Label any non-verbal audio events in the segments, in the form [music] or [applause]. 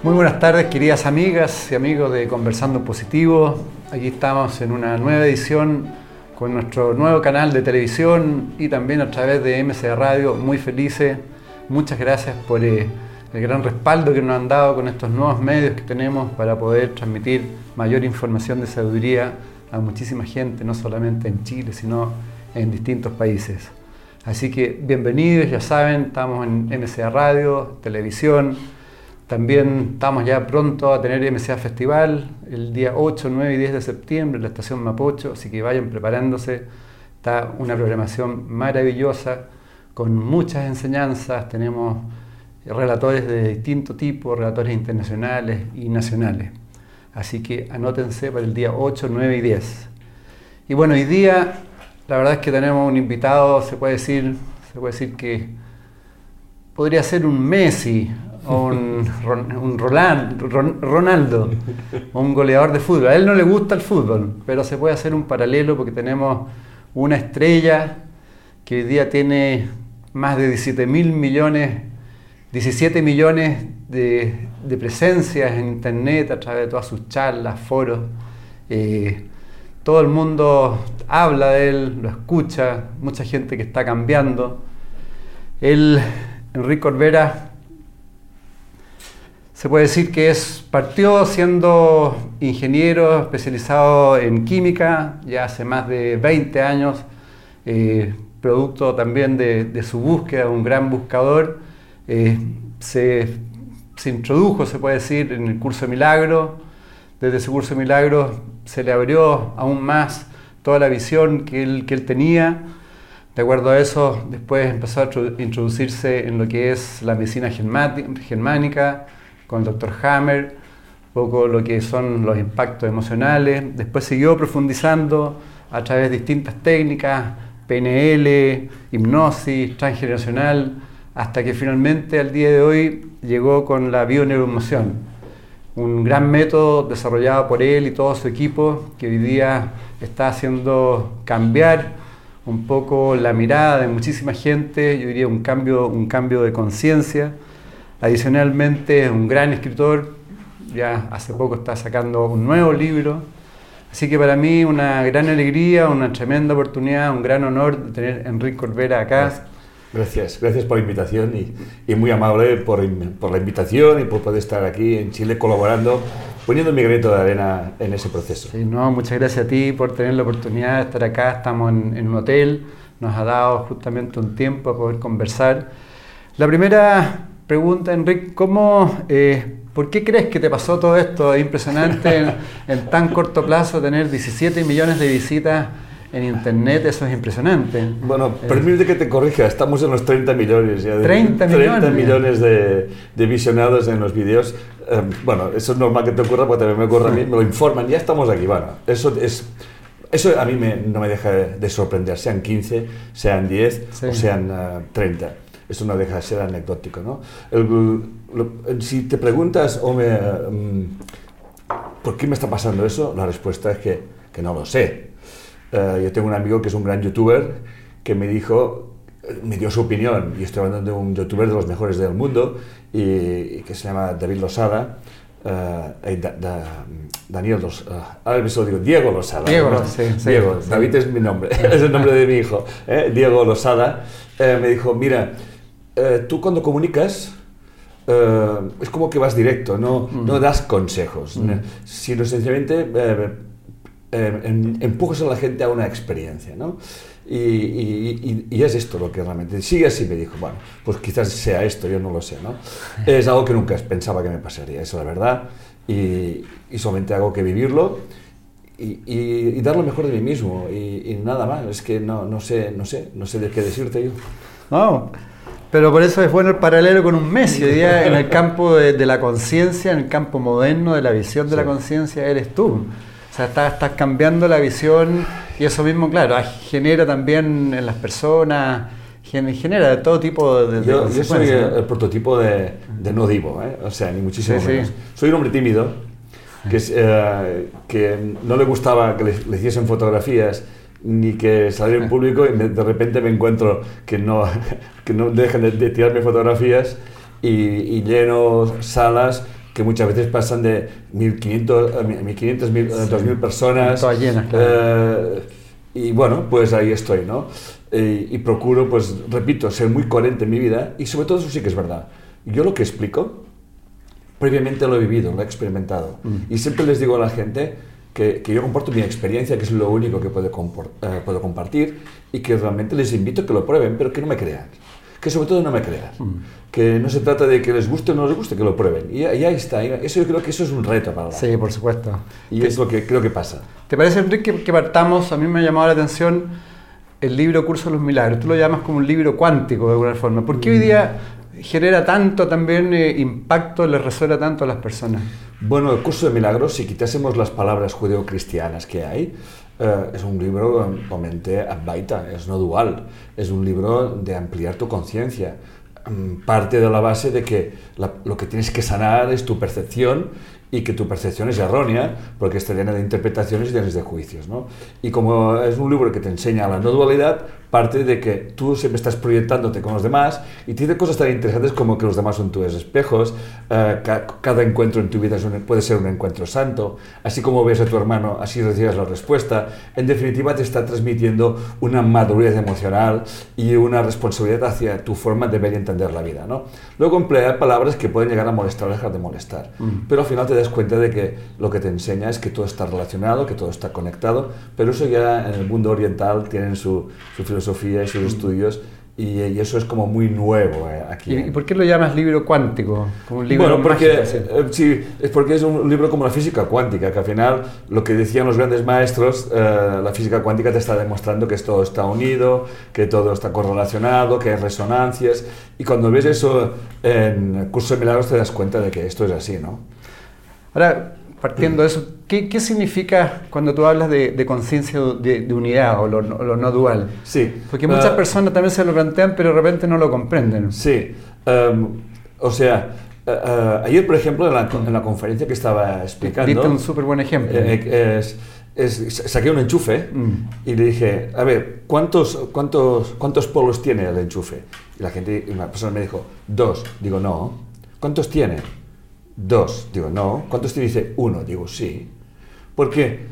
Muy buenas tardes, queridas amigas y amigos de Conversando Positivo. Aquí estamos en una nueva edición con nuestro nuevo canal de televisión y también a través de MCA Radio. Muy felices. Muchas gracias por eh, el gran respaldo que nos han dado con estos nuevos medios que tenemos para poder transmitir mayor información de sabiduría a muchísima gente, no solamente en Chile, sino en distintos países. Así que bienvenidos, ya saben, estamos en MCA Radio, televisión. También estamos ya pronto a tener MCA Festival el día 8, 9 y 10 de septiembre en la estación Mapocho, así que vayan preparándose. Está una programación maravillosa con muchas enseñanzas. Tenemos relatores de distinto tipo, relatores internacionales y nacionales. Así que anótense para el día 8, 9 y 10. Y bueno, hoy día la verdad es que tenemos un invitado, se puede decir, se puede decir que podría ser un Messi un, un Ronaldo, un goleador de fútbol. A él no le gusta el fútbol, pero se puede hacer un paralelo porque tenemos una estrella que hoy día tiene más de 17 mil millones, 17 millones de, presencias en internet a través de todas sus charlas, foros. Eh, todo el mundo habla de él, lo escucha, mucha gente que está cambiando. Él, Enrique Olvera, se puede decir que partió siendo ingeniero especializado en química, ya hace más de 20 años, eh, producto también de, su búsqueda, un gran buscador. Eh, se, introdujo, se puede decir, en el curso de milagro. Desde ese curso de milagro se le abrió aún más toda la visión que él, que él tenía. De acuerdo a eso, después empezó a introducirse en lo que es la medicina germánica, con el doctor Hammer, un poco lo que son los impactos emocionales. Después siguió profundizando a través de distintas técnicas, PNL, hipnosis, transgeneracional, hasta que finalmente al día de hoy llegó con la bioneuroemoción, un gran método desarrollado por él y todo su equipo que hoy día está haciendo cambiar un poco la mirada de muchísima gente, yo diría un cambio, un cambio de conciencia Adicionalmente es un gran escritor, ya hace poco está sacando un nuevo libro. Así que para mí una gran alegría, una tremenda oportunidad, un gran honor de tener a Enrique Corbera acá. Gracias, gracias por la invitación y, muy amable por, por, la invitación y por poder estar aquí en Chile colaborando, poniendo mi granito de arena en ese proceso. Sí, no, muchas gracias a ti por tener la oportunidad de estar acá. Estamos en, en un hotel, nos ha dado justamente un tiempo a poder conversar. La primera pregunta, Enrique, ¿cómo, eh, ¿por qué crees que te pasó todo esto? Es impresionante en, tan corto plazo tener 17 millones de visitas en internet, eso es impresionante. Bueno, eh, permíteme que te corrija, estamos en los 30 millones ya. De, 30 millones. 30 millones de, de, visionados en los vídeos. Eh, bueno, eso es normal que te ocurra porque también me ocurre a mí, me lo informan, ya estamos aquí. Bueno, eso es... Eso a mí me, no me deja de sorprender, sean 15, sean 10 o sean 30 eso no deja de ser anecdótico. ¿no? si te preguntas, mm, ¿por qué me está pasando eso? La respuesta es que, que no lo sé. Eh, yo tengo un amigo que es un gran youtuber que me dijo, me dio su opinión, y estoy hablando de un youtuber de los mejores del mundo, y, que se llama David Losada. Uh, Daniel Losada, ahora mismo digo Diego Losada. Diego, sí, Diego David es mi nombre, [laughs] es el nombre de mi hijo. Diego Losada me dijo, mira, eh, tú cuando comunicas eh, es como que vas directo, no, mm. no das consejos, mm. sino sencillamente eh, empujas a la gente a una experiencia. ¿no? Y, y, es esto lo que realmente sigue así, me dijo, bueno, pues quizás sea esto, yo no lo sé, ¿no? [laughs] Es algo que nunca pensaba que me pasaría, eso es la verdad, y, solamente hago que vivirlo y, dar lo mejor de mí mismo, y, nada más, es que no, no, sé, no sé, no sé de qué decirte yo. No, Pero por eso es bueno el paralelo con un Messi. Hoy día en el [laughs] campo de, de la conciencia, en el campo moderno de la visión de la conciencia, eres tú. O sea, estás, estás, cambiando la visión y eso mismo, claro, genera también en las personas, genera todo tipo de... yo, yo soy el, prototipo de, de no divo, ¿eh? o sea, ni muchísimo Sí, menos. sí. Soy un hombre tímido, que, eh, que no le gustaba que le, le hiciesen fotografías ni que saliera en [laughs] público y de repente me encuentro que no, [laughs] que no dejan de, de tirarme fotografías y, y lleno salas que muchas veces pasan de 1.500, a 1.500, 1.000, 2.000 personas. Todas llenas, claro. Eh, y bueno, pues ahí estoy, ¿no? Y, y procuro, pues repito, ser muy coherente en mi vida y sobre todo eso sí que es verdad. Yo lo que explico, previamente lo he vivido, lo he experimentado. Mm. Y siempre les digo a la gente que, que yo comparto mi experiencia, que es lo único que puedo, eh, puedo compartir y que realmente les invito a que lo prueben, pero que no me crean. Que sobre todo no me crean. Mm. Que no se trata de que les guste o no les guste, que lo prueben. Y, ahí está. y Eso yo creo que eso es un reto para la Sí, por supuesto. Y es lo que creo que pasa. ¿Te parece, Enrique, que partamos? A mí me ha llamado la atención el libro Curso de los Milagros. Tú lo llamas como un libro cuántico de alguna forma. ¿Por qué hoy día genera tanto también eh, impacto, le resuena tanto a las personas? Bueno, el curso de milagros, si quitásemos las palabras judeocristianas que hay, eh, es un libro totalmente advaita, es no dual, es un libro de ampliar tu conciencia. Mm, Parte de la base de que lo que tienes que sanar es tu percepción y que tu percepción es errónea porque está llena de interpretaciones y llena de juicios. ¿no? Y como es un libro que te enseña la no dualidad, parte de que tú siempre estás proyectándote con los demás y tiene cosas tan interesantes como que los demás son tus espejos, eh, ca- cada encuentro en tu vida es un- puede ser un encuentro santo, así como ves a tu hermano, así recibes la respuesta. En definitiva, te está transmitiendo una madurez emocional y una responsabilidad hacia tu forma de ver y entender la vida. ¿no? Luego emplea palabras que pueden llegar a molestar o dejar de molestar, pero al final te das cuenta de que lo que te enseña es que todo está relacionado, que todo está conectado, pero eso ya en el mundo oriental tienen su, su filosofía y sus estudios y, y eso es como muy nuevo eh, aquí. ¿Y, por qué lo llamas libro cuántico? Como un libro Bueno, porque, eh, sí, es porque es un libro como la física cuántica, que al final lo que decían los grandes maestros, eh, la física cuántica te está demostrando que todo está unido, que todo está correlacionado, que hay resonancias, y cuando ves eso en curso de milagros te das cuenta de que esto es así, ¿no? Ahora, partiendo de eso, ¿qué, qué significa cuando tú hablas de, de conciencia de, de unidad o lo, lo no dual? Sí. Porque muchas eh, personas también se lo plantean, pero de repente no lo comprenden. Sí, em, o sea, eh, eh, ayer, por ejemplo, en la, en la conferencia que estaba explicando... Diste un súper buen ejemplo. Eh, es- es- saqué un enchufe Mm. y le dije, a ver, ¿cuántos, cuántos, ¿cuántos polos tiene el enchufe? Y la gente, una persona me dijo, dos. Digo, no. ¿Cuántos tiene? Dos. Digo, no. ¿Cuántos tiene? Dice, uno. Digo, sí. Porque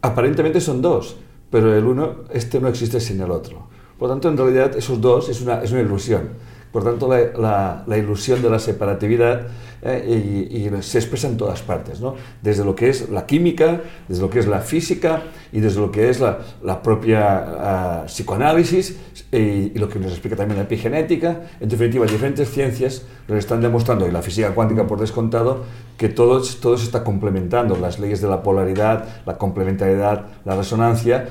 aparentemente son dos, pero el uno, este no existe sin el otro. Por lo tanto, en realidad, esos dos es una, es una ilusión. Por tanto, la, ilusión de la separatividad eh, y, se expresa en todas partes, ¿no? Desde lo que es la química, desde lo que es la física y desde lo que es la, propia ah, psicoanálisis y, lo que nos explica también la epigenética. En definitiva, diferentes ciencias nos están demostrando, y la física cuántica por descontado, que todo, todo se está complementando. Las leyes de la polaridad, la complementariedad, la resonancia,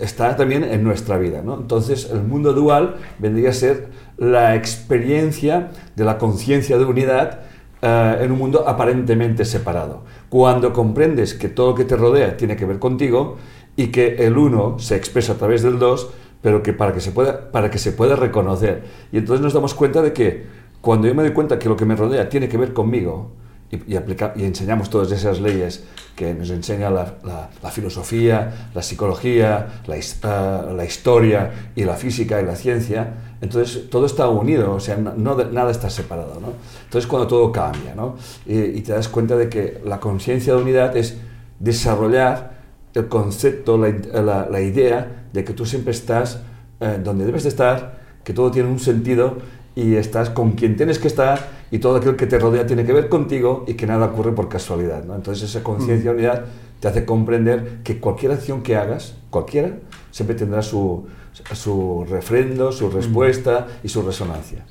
está también en nuestra vida. ¿no? Entonces, el mundo dual vendría a ser la experiencia de la conciencia de unidad eh, en un mundo aparentemente separado. Cuando comprendes que todo lo que te rodea tiene que ver contigo y que el uno se expresa a través del dos, pero que para que se pueda, para que se pueda reconocer. Y entonces nos damos cuenta de que cuando yo me doy cuenta que lo que me rodea tiene que ver conmigo, y, y, y enseñamos todas esas leyes que nos enseña la, la- filosofía, la psicología, la, la historia y la física y la ciencia, entonces todo está unido, o sea, no, nada está separado. ¿no? Entonces cuando todo cambia, ¿no? y, te das cuenta de que la conciencia de unidad es desarrollar el concepto, la- la idea de que tú siempre estás eh, donde debes de estar, que todo tiene un sentido y estás con quien tienes que estar y todo aquel que te rodea tiene que ver contigo y que nada ocurre por casualidad. ¿no? Entonces esa conciencia de unidad te hace comprender que cualquier acción que hagas, cualquiera, siempre tendrá su, su refrendo, su respuesta y su resonancia.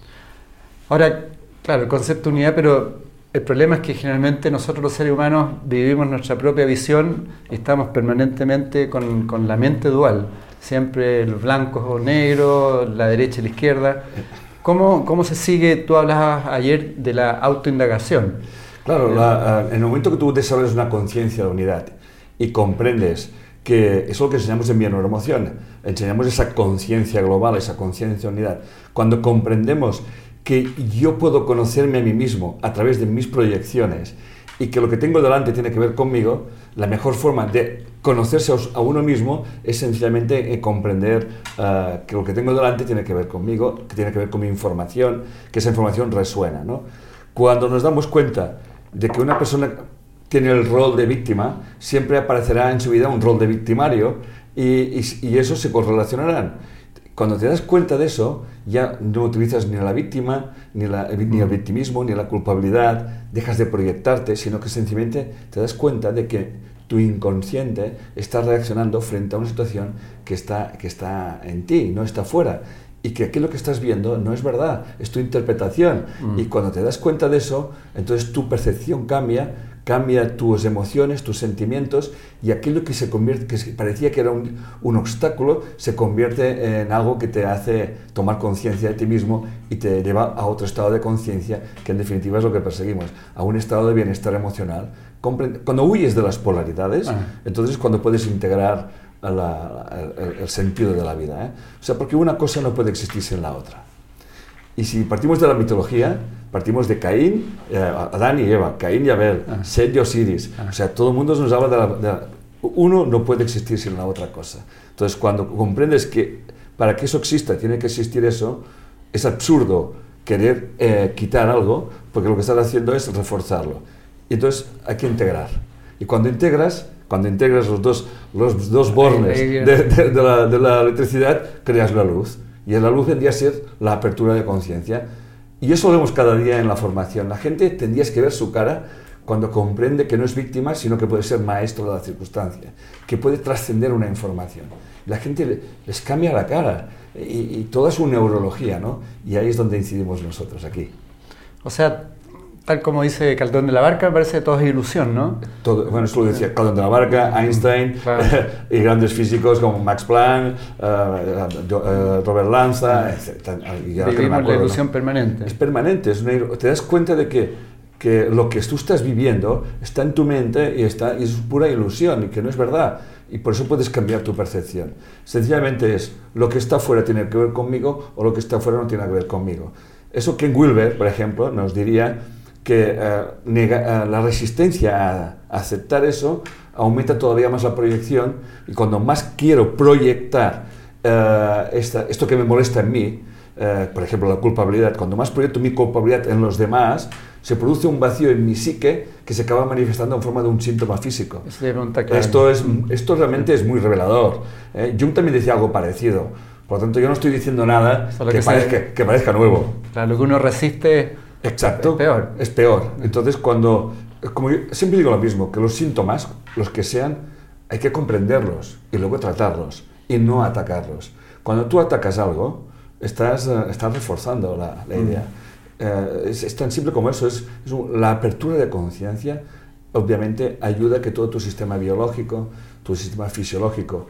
Ahora, claro, el concepto de unidad, pero el problema es que generalmente nosotros los seres humanos vivimos nuestra propia visión y estamos permanentemente con, con la mente dual, siempre los blancos o negros, la derecha y la izquierda. ¿Cómo, ¿Cómo se sigue? Tú hablabas ayer de la autoindagación. Claro, la, en el momento que tú desarrollas una conciencia de unidad y comprendes que es lo que enseñamos en Neuroemoción, enseñamos esa conciencia global, esa conciencia de unidad. Cuando comprendemos que yo puedo conocerme a mí mismo a través de mis proyecciones y que lo que tengo delante tiene que ver conmigo, la mejor forma de conocerse a uno mismo es sencillamente eh, comprender eh, que lo que tengo delante tiene que ver conmigo, que tiene que ver con mi información, que esa información resuena. ¿no? Cuando nos damos cuenta de que una persona tiene el rol de víctima, siempre aparecerá en su vida un rol de victimario y, y, eso se correlacionarán. Cuando te das cuenta de eso, ya no utilizas ni a la víctima, ni, la, ni el victimismo, ni la culpabilidad, dejas de proyectarte, sino que sencillamente te das cuenta de que tu inconsciente está reaccionando frente a una situación que está, que está en ti, no está fuera y que aquello que estás viendo no es verdad, es tu interpretación. Mm. Y cuando te das cuenta de eso, entonces tu percepción cambia, cambia tus emociones, tus sentimientos y aquello que se convierte, que parecía que era un, un obstáculo, se convierte en algo que te hace tomar conciencia de ti mismo y te lleva a otro estado de conciencia, que en definitiva es lo que perseguimos, a un estado de bienestar emocional. Cuando huyes de las polaridades, ah. entonces es cuando puedes integrar el, sentido de la vida. ¿eh? O sea, porque una cosa no puede existir sin la otra. Y si partimos de la mitología, partimos de Caín, eh, Adán y Eva, Caín y Abel, ah. Seth y Osiris. Ah. O sea, todo el mundo nos habla de la, Uno no puede existir sin la otra cosa. Entonces, cuando comprendes que para que eso exista tiene que existir eso, es absurdo querer eh, quitar algo, porque lo que estás haciendo es reforzarlo. Y entonces hay que integrar. Y cuando integras, cuando integras los dos, los dos bornes de, la, de, la, electricidad, creas la luz. Y la luz tendría que ser la apertura de conciencia. Y eso lo vemos cada día en la formación. La gente tendría que ver su cara cuando comprende que no es víctima, sino que puede ser maestro de la circunstancia, que puede trascender una información. La gente les cambia la cara y, y toda su neurología, ¿no? Y ahí es donde incidimos nosotros aquí. O sea, tal como dice Caldón de la Barca, parece todo es ilusión, ¿no? Todo, bueno, eso lo decía Caldón de la Barca, Einstein [laughs] y grandes físicos como Max Planck, eh, eh, Robert Lanza, etc. Vivimos la ilusión permanente. Es permanente, es te das cuenta de que, que lo que tú estás viviendo está en tu mente y, está, y es pura ilusión y que no es verdad. Y por eso puedes cambiar tu percepción. Sencillamente es, lo que está fuera tiene que ver conmigo o lo que está fuera no tiene que ver conmigo. Eso Ken Wilber, por ejemplo, nos diría que eh, eh, la resistencia a, aceptar eso aumenta todavía más la proyección y cuando más quiero proyectar eh, esto que me molesta en mí, por ejemplo la culpabilidad, cuando más proyecto mi culpabilidad en los demás, se produce un vacío en mi psique que se acaba manifestando en forma de un síntoma físico. Esto, es, esto realmente es muy revelador. Jung también decía algo parecido. Por lo tanto, yo no estoy diciendo nada que, parezca, que, parezca, nuevo. Claro, lo que uno resiste Exacto. Es peor. Es peor. Entonces, cuando, como yo siempre digo lo mismo, que los síntomas, los que sean, hay que comprenderlos y luego tratarlos y no atacarlos. Cuando tú atacas algo, estás, eh, estás reforzando la, la mm. idea. Eh, es, tan simple como eso, es, es la apertura de conciencia, obviamente ayuda a que todo tu sistema biológico, tu sistema fisiológico,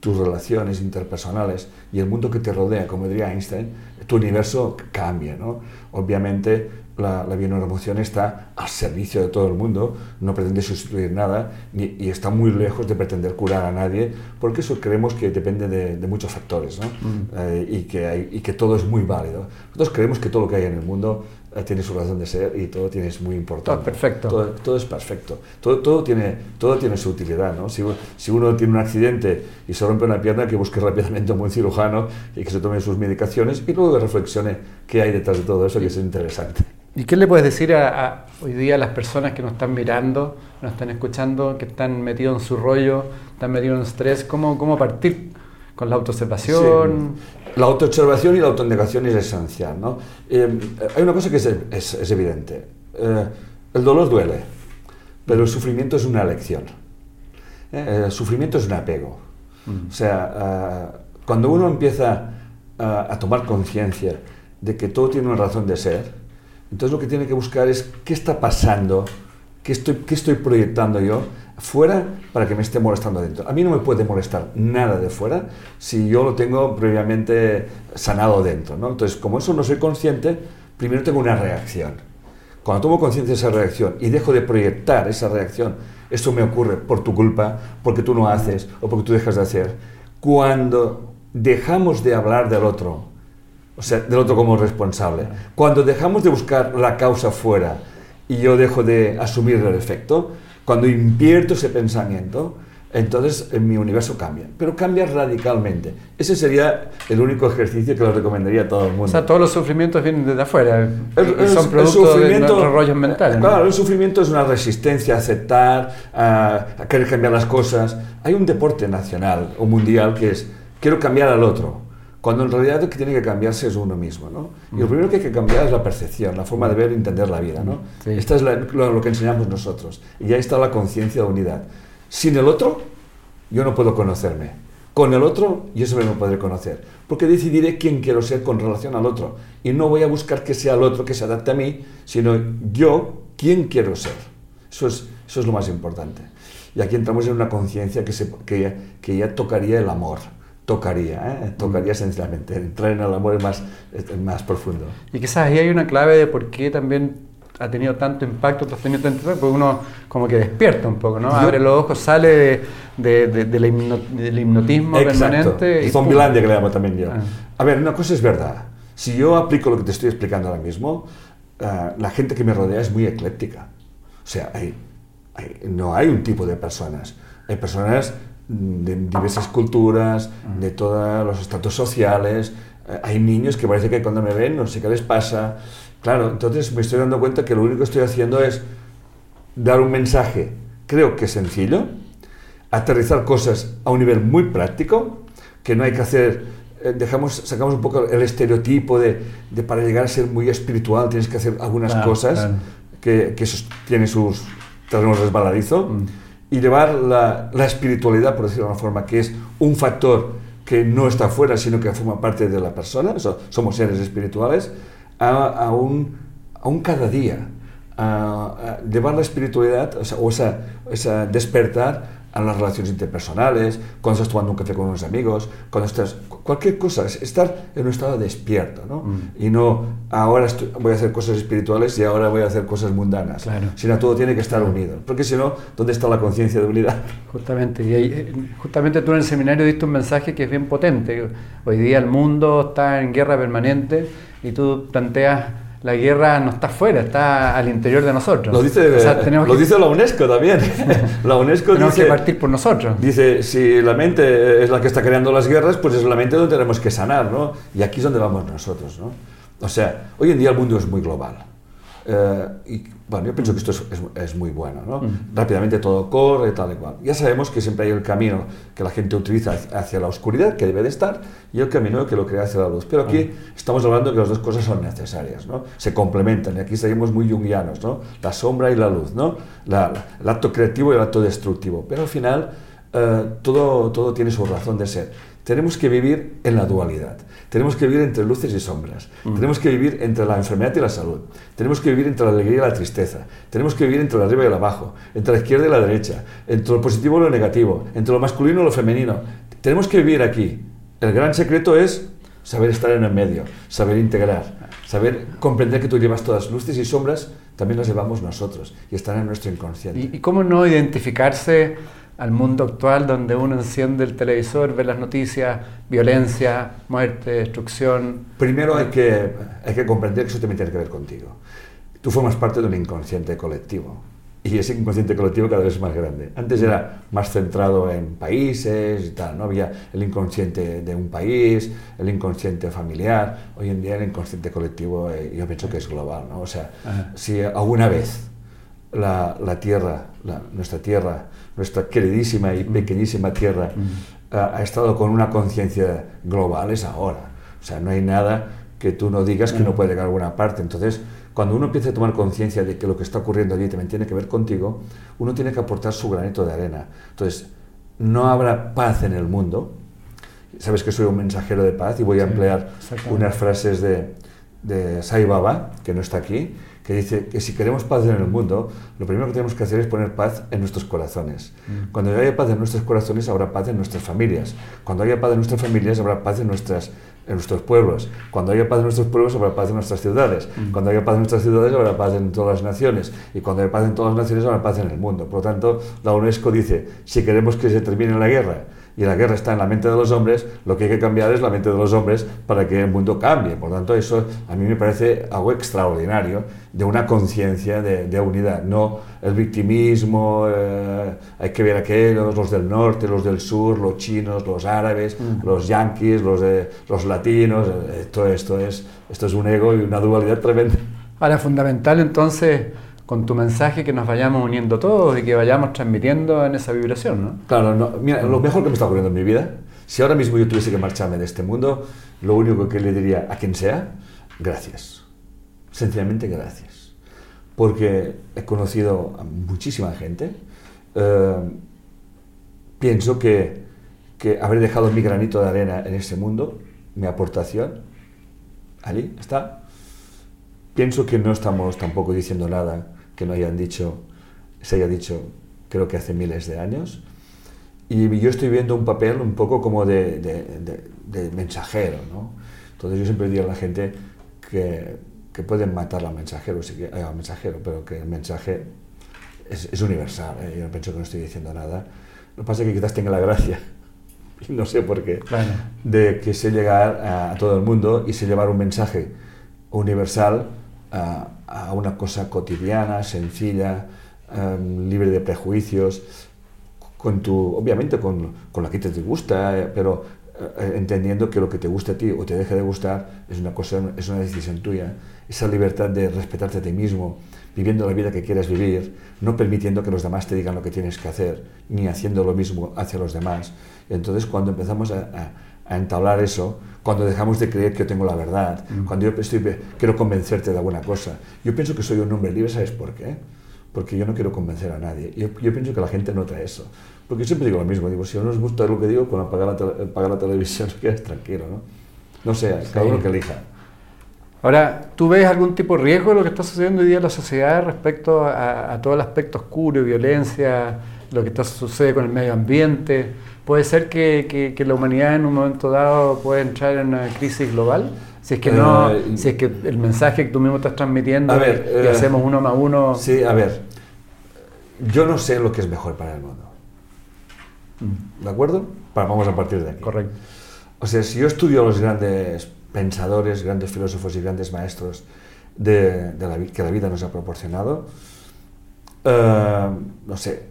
tus relaciones interpersonales y el mundo que te rodea, como diría Einstein, tu universo cambia. ¿no? Obviamente la, la está al servicio de todo el mundo, no pretende sustituir nada y está muy lejos de pretender curar a nadie, porque eso creemos que depende de, muchos factores ¿no? Mm. Eh, y, que hay, y que todo es muy válido. Nosotros creemos que todo lo que hay en el mundo tiene su razón de ser y todo tiene, es muy importante. Todo perfecto. Todo, es perfecto. Todo, todo, tiene, todo tiene su utilidad. ¿no? Si, si, uno tiene un accidente y se rompe una pierna, que busque rápidamente un buen cirujano y que se tome sus medicaciones y luego reflexione qué hay detrás de todo eso, que es interesante. ¿Y qué le puedes decir a, hoy día a las personas que nos están mirando, nos están escuchando, que están metidos en su rollo, están metidos en estrés? ¿Cómo, cómo partir con la autoobservación? La autoobservación y la autonegación es esencial. ¿no? Eh, hay una cosa que es, es, evidente. Eh, el dolor duele, pero el sufrimiento es una elección. Eh, el sufrimiento es un apego. Mm. O sea, cuando uno empieza a, a tomar conciencia de que todo tiene una razón de ser, entonces lo que tiene que buscar es qué está pasando, qué estoy, qué estoy proyectando yo fuera para que me esté molestando dentro. A mí no me puede molestar nada de fuera si yo lo tengo previamente sanado dentro. ¿no? Entonces, como eso no soy consciente, primero tengo una reacción. Cuando tomo conciencia de esa reacción y dejo de proyectar esa reacción, esto me ocurre por tu culpa, porque tú no haces o porque tú dejas de hacer. Cuando dejamos de hablar del otro, o sea, del otro como responsable, cuando dejamos de buscar la causa fuera y yo dejo de asumir el efecto, cuando invierto ese pensamiento, entonces en mi universo cambia, pero cambia radicalmente. Ese sería el único ejercicio que lo recomendaría a todo el mundo. O sea, todos los sufrimientos vienen desde afuera y son producto de los rollos mentales. Claro, el sufrimiento es una resistencia a aceptar, a, a querer cambiar las cosas. Hay un deporte nacional o mundial que es quiero cambiar al otro cuando en realidad lo que tiene que cambiarse es uno mismo. ¿no? Y lo mm. primero que hay que cambiar es la percepción, la forma de ver y entender la vida. ¿no? Esta es lo, que enseñamos nosotros. Y ahí está la conciencia de unidad. Sin el otro, yo no puedo conocerme. Con el otro, yo siempre me podré conocer. Porque decidiré quién quiero ser con relación al otro. Y no voy a buscar que sea el otro que se adapte a mí, sino yo quién quiero ser. Eso es, eso es lo más importante. Y aquí entramos en una conciencia que, que, que ya tocaría el amor tocaría, ¿eh? tocaría sencillamente, entrar en el amor más, más profundo. Y quizás ahí hay una clave de por qué también ha tenido tanto impacto, has tenido tanto impacto, porque uno como que despierta un poco, ¿no? Abre los ojos, sale de, de, del hipnotismo permanente. Y Zombilandia que le llamo también yo. Ah. A ver, una cosa es verdad. Si yo aplico lo que te estoy explicando ahora mismo, ah, la gente que me rodea es muy ecléctica. O sea, hay, no hay un tipo de personas. Hay personas de diversas culturas, de todos los estatus sociales. Eh, hay niños que parece que cuando me ven no sé qué les pasa. Claro, entonces me estoy dando cuenta que lo único que estoy haciendo es dar un mensaje, creo que sencillo, aterrizar cosas a un nivel muy práctico, que no hay que hacer, eh, dejamos, sacamos un poco el estereotipo de, de, para llegar a ser muy espiritual tienes que hacer algunas cosas, Que, que, eso tiene sus terrenos resbaladizos. Mm y llevar la, la, espiritualidad, por decirlo de alguna forma, que es un factor que no está fuera, sino que forma parte de la persona, somos seres espirituales, a, a, un, a cada día, a, llevar la espiritualidad, o, sea, o esa despertar a las relaciones interpersonales, cuando estás tomando un café con unos amigos, cuando estás... Cualquier cosa, es estar en un estado despierto, ¿no? Mm. Y no, ahora voy a hacer cosas espirituales y ahora voy a hacer cosas mundanas. Claro. Sino todo tiene que estar unido. Porque si no, ¿dónde está la conciencia de unidad? Justamente, y eh, justamente tú en el seminario diste un mensaje que es bien potente. Hoy día el mundo está en guerra permanente y tú planteas la guerra no está fuera, está al interior de nosotros. Lo dice, lo dice la UNESCO también. [laughs] la UNESCO tenemos que partir por nosotros. Dice, si la mente es la que está creando las guerras, pues es la mente donde tenemos que sanar, ¿no? Y aquí es donde vamos nosotros, ¿no? O sea, hoy en día el mundo es muy global. Eh, y bueno, yo pienso que esto es, es, muy bueno, ¿no? Mm. Rápidamente todo corre, tal y cual. Ya sabemos que siempre hay el camino que la gente utiliza hacia la oscuridad, que debe de estar, y el camino que lo crea hacia la luz. Pero aquí mm. estamos hablando de que las dos cosas son necesarias, ¿no? Se complementan, y aquí seguimos muy jungianos, ¿no? La sombra y la luz, ¿no? La, el acto creativo y el acto destructivo. Pero al final eh, todo, todo tiene su razón de ser. Tenemos que vivir en la dualidad. Tenemos que vivir entre luces y sombras. Mm. Tenemos que vivir entre la enfermedad y la salud. Tenemos que vivir entre la alegría y la tristeza. Tenemos que vivir entre el arriba y el abajo, entre la izquierda y la derecha, entre lo positivo y lo negativo, entre lo masculino y lo femenino. Tenemos que vivir aquí. El gran secreto es saber estar en el medio, saber integrar, saber comprender que tú llevas todas luces y sombras, también las llevamos nosotros y están en nuestro inconsciente. ¿Y, y cómo no identificarse? Al mundo actual donde uno enciende el televisor, ve las noticias, violencia, muerte, destrucción. Primero hay que, hay que comprender que eso también tiene que ver contigo. Tú formas parte de un inconsciente colectivo y ese inconsciente colectivo cada vez es más grande. Antes era más centrado en países y tal, no había el inconsciente de un país, el inconsciente familiar. Hoy en día el inconsciente colectivo eh, yo pienso que es global, ¿no? O sea, si alguna vez la, la Tierra, la, nuestra Tierra, nuestra queridísima y mm. pequeñísima Tierra mm. ha, estado con una conciencia global es ahora. O sea, no hay nada que tú no digas que no puede llegar a alguna parte. Entonces, cuando uno empieza a tomar conciencia de que lo que está ocurriendo allí también tiene que ver contigo, uno tiene que aportar su granito de arena. Entonces, no habrá paz en el mundo. Sabes que soy un mensajero de paz y voy a emplear unas frases de, de Sai Baba, que no está aquí, que dice que si queremos paz en el mundo, lo primero que tenemos que hacer es poner paz en nuestros corazones. Mm. Cuando haya paz en nuestros corazones, habrá paz en nuestras familias. Cuando haya paz en nuestras familias, habrá paz en, nuestras, en nuestros pueblos. Cuando haya paz en nuestros pueblos, habrá paz en nuestras ciudades. Mm. Cuando haya paz en nuestras ciudades, habrá paz en todas las naciones. Y cuando haya paz en todas las naciones, habrá paz en el mundo. Por lo tanto, la UNESCO dice, si queremos que se termine la guerra, y la guerra está en la mente de los hombres, lo que hay que cambiar es la mente de los hombres para que el mundo cambie. Por tanto, eso a mí me parece algo extraordinario de una conciencia de, unidad, no el victimismo, eh, hay que ver aquellos, los del norte, los del sur, los chinos, los árabes, mm. los yanquis, los, de, los latinos, eh, todo esto es, esto es un ego y una dualidad tremenda. Ahora, fundamental entonces con tu mensaje que nos vayamos uniendo todos y que vayamos transmitiendo en esa vibración, ¿no? Claro, mira, lo mejor que me está ocurriendo en mi vida, si ahora mismo yo tuviese que marcharme de este mundo, lo único que le diría a quien sea, gracias. Sencillamente gracias. Porque he conocido a muchísima gente. Eh, pienso que, que haber dejado mi granito de arena en ese mundo, mi aportación, allí está. Pienso que no estamos tampoco diciendo nada que no hayan dicho, se haya dicho, creo que hace miles de años. Y yo estoy viendo un papel un poco como de, de, mensajero, ¿no? Entonces yo siempre digo a la gente que, que pueden matar al mensajero, eh, al mensajero, pero que el mensaje es, es universal. ¿eh? Yo no pienso que no estoy diciendo nada. Lo que pasa es que quizás tenga la gracia, [laughs] y no sé por qué, de que sé llegar a, todo el mundo y sé llevar un mensaje universal a, a una cosa cotidiana, sencilla, em, libre de prejuicios, con tu, obviamente con, con la que te gusta, eh, pero eh, entendiendo que lo que te guste a ti o te deje de gustar es una cosa, es una decisión tuya. Esa libertad de respetarte a ti mismo, viviendo la vida que quieres vivir, no permitiendo que los demás te digan lo que tienes que hacer, ni haciendo lo mismo hacia los demás. Entonces, cuando empezamos a entablar eso cuando dejamos de creer que yo tengo la verdad, mm. cuando yo estoy, quiero convencerte de alguna cosa. Yo pienso que soy un hombre libre, ¿sabes por qué? Porque yo no quiero convencer a nadie. Yo, yo pienso que la gente nota eso. Porque yo siempre digo lo mismo, digo, si no os gusta lo que digo, con apagar la, apagar la televisión, [laughs] quedas tranquilo, ¿no? No sé, cada uno que elija. Ahora, ¿tú ves algún tipo de riesgo de lo que está sucediendo hoy día en la sociedad respecto a, a todo el aspecto oscuro violencia, lo que está, sucede con el medio ambiente? Puede ser que, que, la humanidad en un momento dado pueda entrar en una crisis global. Si es que no, eh, si es que el mensaje que tú mismo estás transmitiendo y eh, hacemos uno más uno. Sí, a ver, yo no sé lo que es mejor para el mundo. Mm. ¿De acuerdo? vamos a partir de aquí. Correcto. O sea, si yo estudio a los grandes pensadores, grandes filósofos y grandes maestros de, la, que la vida nos ha proporcionado, eh, no sé,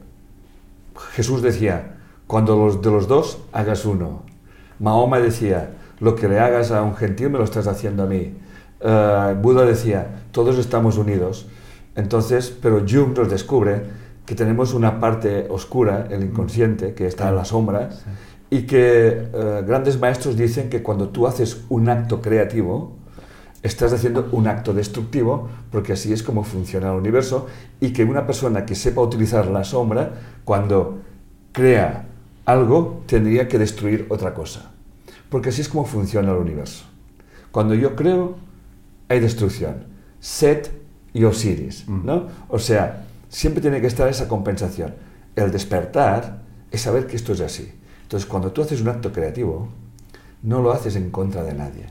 Jesús decía, cuando los, de los dos hagas uno. Mahoma decía, lo que le hagas a un gentil me lo estás haciendo a mí. Uh, Buda decía, todos estamos unidos. Entonces, pero Jung nos descubre que tenemos una parte oscura, el inconsciente, que está en la sombra, y que uh, grandes maestros dicen que cuando tú haces un acto creativo, estás haciendo un acto destructivo, porque así es como funciona el universo, y que una persona que sepa utilizar la sombra, cuando crea algo tendría que destruir otra cosa. Porque así es como funciona el universo. Cuando yo creo, hay destrucción. Set y Osiris, ¿no? O sea, siempre tiene que estar esa compensación. El despertar es saber que esto es así. Entonces, cuando tú haces un acto creativo, no lo haces en contra de nadie.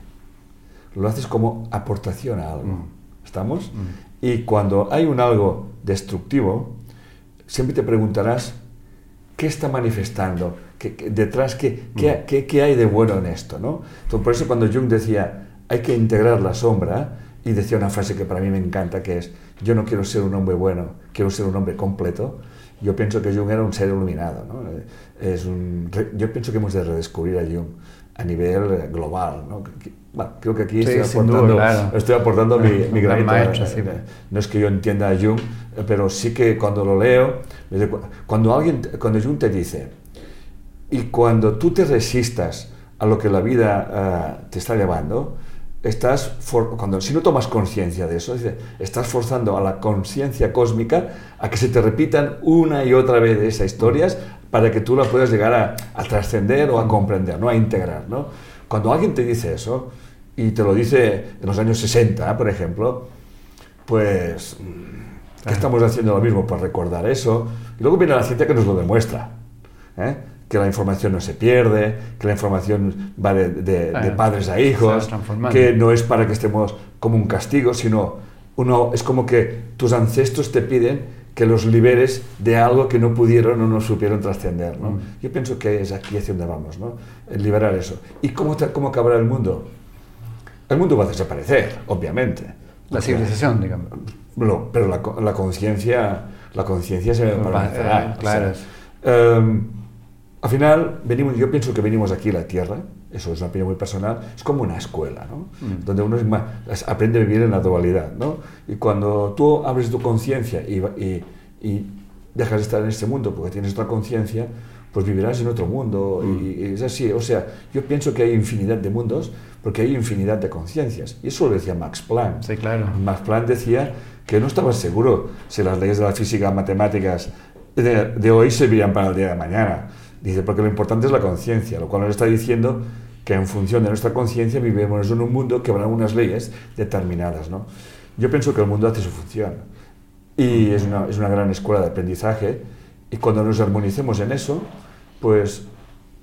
Lo haces como aportación a algo. ¿Estamos? Y cuando hay un algo destructivo, siempre te preguntarás ¿Qué está manifestando? ¿Qué, detrás, qué, qué, mm. qué, hay de bueno en esto? ¿no? Entonces, por eso cuando Jung decía, hay que integrar la sombra, y decía una frase que para mí me encanta, que es, yo no quiero ser un hombre bueno, quiero ser un hombre completo, yo pienso que Jung era un ser iluminado. ¿no? Es un, yo pienso que hemos de redescubrir a Jung a nivel global. ¿no? Bueno, creo que aquí estoy, aportando, estoy aportando mi, [laughs] mi granito. No es que yo entienda a Jung, pero sí que cuando lo leo, cuando, alguien, cuando Jung te dice, y cuando tú te resistas a lo que la vida ah, te está llevando, estás cuando si no tomas conciencia de eso, estás forzando a la conciencia cósmica a que se te repitan una y otra vez esas historias para que tú la puedas llegar a, a trascender o a comprender, ¿no? a integrar. ¿no? Cuando alguien te dice eso, y te lo dice en los años 60, por ejemplo, pues, ¿qué estamos haciendo lo mismo para recordar eso? Y luego viene la ciencia que nos lo demuestra. ¿eh? que la información no se pierde, que la información va de, de padres a hijos, que no es para que estemos como un castigo, sino uno es como que tus ancestros te piden que los liberes de algo que no pudieron o no supieron trascender. ¿no? Mm. Yo pienso que es aquí hacia donde vamos, ¿no? El liberar eso. ¿Y cómo, cómo acabará el mundo? El mundo va a desaparecer, obviamente. La civilización, digamos. pero la, la conciencia la conciencia se permanecerá. Claro. Em, al final, venimos, yo pienso que venimos aquí a la Tierra, eso es una opinión muy personal, es como una escuela, ¿no? Mm. donde uno aprende a vivir en la dualidad. ¿no? Y cuando tú abres tu conciencia y, y, y, dejas de estar en este mundo porque tienes otra conciencia, pues vivirás en otro mundo. Y, mm. y, es así. O sea, yo pienso que hay infinidad de mundos porque hay infinidad de conciencias. Y eso lo decía Max Planck. Sí, claro. Max Planck decía que no estaba seguro si las leyes de la física, matemáticas de, de hoy servirían para el día de mañana. Dice, porque lo importante es la conciencia, lo cual nos está diciendo que en función de nuestra conciencia vivimos en un mundo que habrá unas leyes determinadas. ¿no? Yo pienso que el mundo hace su función y es una, es una gran escuela de aprendizaje y cuando nos armonicemos en eso, pues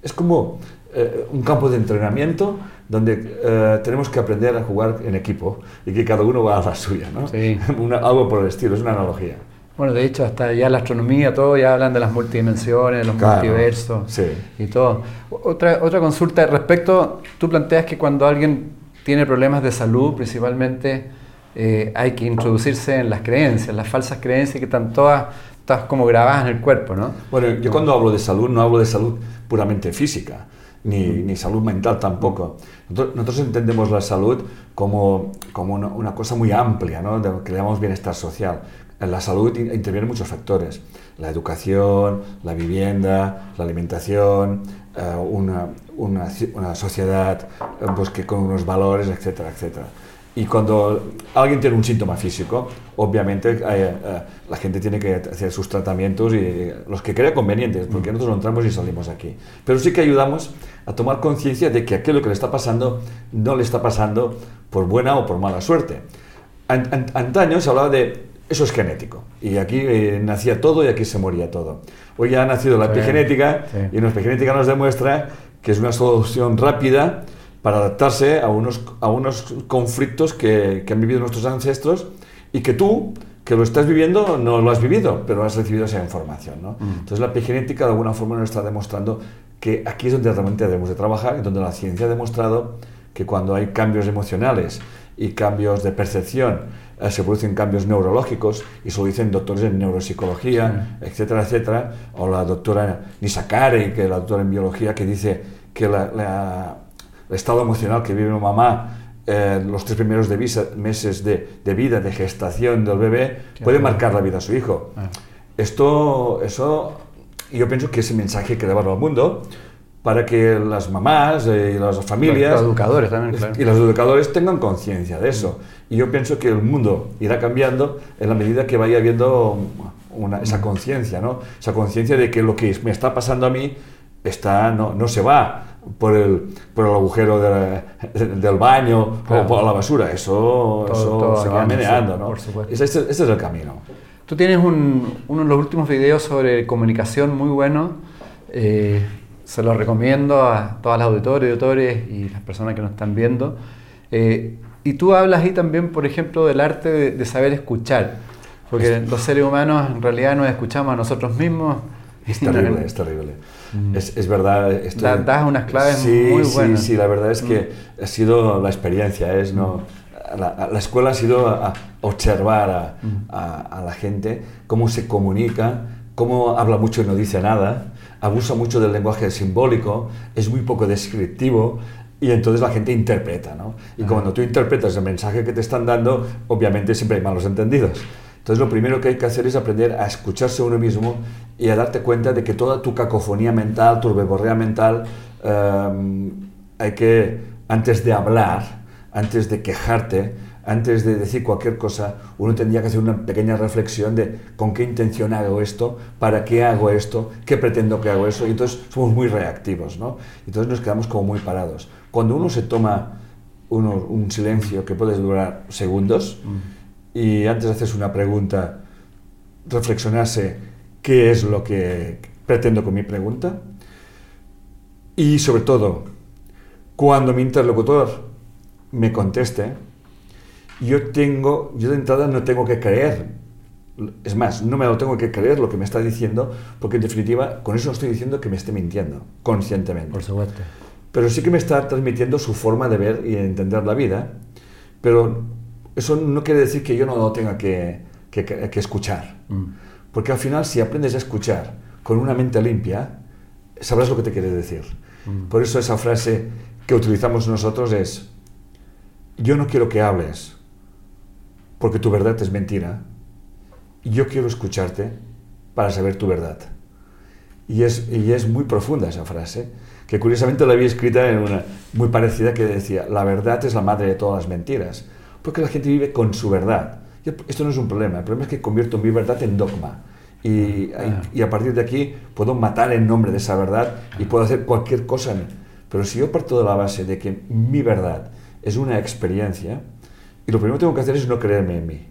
es como eh, un campo de entrenamiento donde eh, tenemos que aprender a jugar en equipo y que cada uno va a la suya, ¿no? Sí. [laughs] algo por el estilo, es una analogía. Bueno, de hecho, hasta ya la astronomía, todo, ya hablan de las multidimensiones, los multiversos y todo. Otra, otra consulta respecto, tú planteas que cuando alguien tiene problemas de salud, principalmente, eh, hay que introducirse en las creencias, las falsas creencias que están todas, todas como grabadas en el cuerpo, ¿no? Bueno, yo cuando hablo de salud, no hablo de salud puramente física, ni, ni salud mental tampoco. Nosotros, entendemos la salud como, como una, una, cosa muy amplia, ¿no? de que llamamos bienestar social en la salud intervienen muchos factores. La educación, la vivienda, la alimentación, eh, una, una, una, sociedad eh, pues, que con unos valores, etcétera, etcétera. Y cuando alguien tiene un síntoma físico, obviamente eh, la gente tiene que hacer sus tratamientos y los que crea convenientes, porque nosotros no entramos y salimos aquí. Pero sí que ayudamos a tomar conciencia de que aquello que le está pasando no le está pasando por buena o por mala suerte. Antaño se hablaba de eso es genético. Y aquí eh, nacía todo y aquí se moría todo. Hoy ya ha nacido la epigenética y la epigenética nos demuestra que es una solución rápida para adaptarse a unos, a unos conflictos que, que, han vivido nuestros ancestros y que tú, que lo estás viviendo, no lo has vivido, pero has recibido esa información. ¿no? Mm. Entonces la epigenética de alguna forma nos está demostrando que aquí es donde realmente debemos de trabajar donde la ciencia ha demostrado que cuando hay cambios emocionales y cambios de percepción, eh, se producen cambios neurológicos y se lo dicen doctores en neuropsicología, etcétera, etcétera, o la doctora Nisakari, que es la doctora en biología, que dice que el estado emocional que vive una mamá eh, los tres primeros de meses de, vida, de gestación del bebé, puede marcar la vida a su hijo. Ah. Esto, eso, yo pienso que ese mensaje que llevarlo al mundo, para que las mamás eh, y las familias los educadores también, y los educadores tengan conciencia de eso. Y yo pienso que el mundo irá cambiando en la medida que vaya habiendo una, esa conciencia, ¿no? Esa conciencia de que lo que me está pasando a mí está, no, no se va por el, por el agujero del baño o por la basura. Eso, eso se va meneando, ¿no? Ese, ese, es el camino. Tú tienes un, uno de los últimos videos sobre comunicación muy bueno. Eh, se lo recomiendo a todas las auditores, auditores y las personas que nos están viendo. Eh, y tú hablas ahí también, por ejemplo, del arte de, saber escuchar, porque los seres humanos en realidad nos escuchamos a nosotros mismos. Es terrible, es terrible. Mm. Es, es, verdad. Esto, das unas claves muy buenas. Sí, sí, la verdad es que mm. ha sido la experiencia, es no. La, la, escuela ha sido a, observar a, mm. a, a, la gente, cómo se comunica, cómo habla mucho y no dice nada, abusa mucho del lenguaje simbólico, es muy poco descriptivo y entonces la gente interpreta, ¿no? Y cuando tú interpretas el mensaje que te están dando, obviamente siempre hay malos entendidos. Entonces lo primero que hay que hacer es aprender a escucharse uno mismo y a darte cuenta de que toda tu cacofonía mental, tu verborrea mental, em, hay que, antes de hablar, antes de quejarte, antes de decir cualquier cosa, uno tendría que hacer una pequeña reflexión de con qué intención hago esto, para qué hago esto, qué pretendo que hago eso, y entonces somos muy reactivos, ¿no? Entonces nos quedamos como muy parados. Cuando uno se toma un silencio que puede durar segundos mm. Y antes de hacerse una pregunta, reflexionarse qué es lo que pretendo con mi pregunta y sobre todo, cuando mi interlocutor me conteste, yo tengo, yo de entrada no tengo que creer, es más, no me lo tengo que creer lo que me está diciendo, porque en definitiva, con eso no estoy diciendo que me esté mintiendo, conscientemente. Por supuesto. Pero sí que me está transmitiendo su forma de ver y entender la vida, pero eso no quiere decir que yo no lo tenga que, que, escuchar. Mm. Porque al final, si aprendes a escuchar con una mente limpia, sabrás lo que te quiere decir. Mm. Por eso esa frase que utilizamos nosotros es, yo no quiero que hables, porque tu verdad es mentira. Yo quiero escucharte para saber tu verdad. Y es, y es muy profunda esa frase, que curiosamente la había escrita en una muy parecida que decía, la verdad es la madre de todas las mentiras, porque la gente vive con su verdad. esto no es un problema, el problema es que convierto mi verdad en dogma. Y, ah. y, a partir de aquí puedo matar en nombre de esa verdad y puedo hacer cualquier cosa. Pero si yo parto de la base de que mi verdad es una experiencia y lo primero que tengo que hacer es no creerme en mí.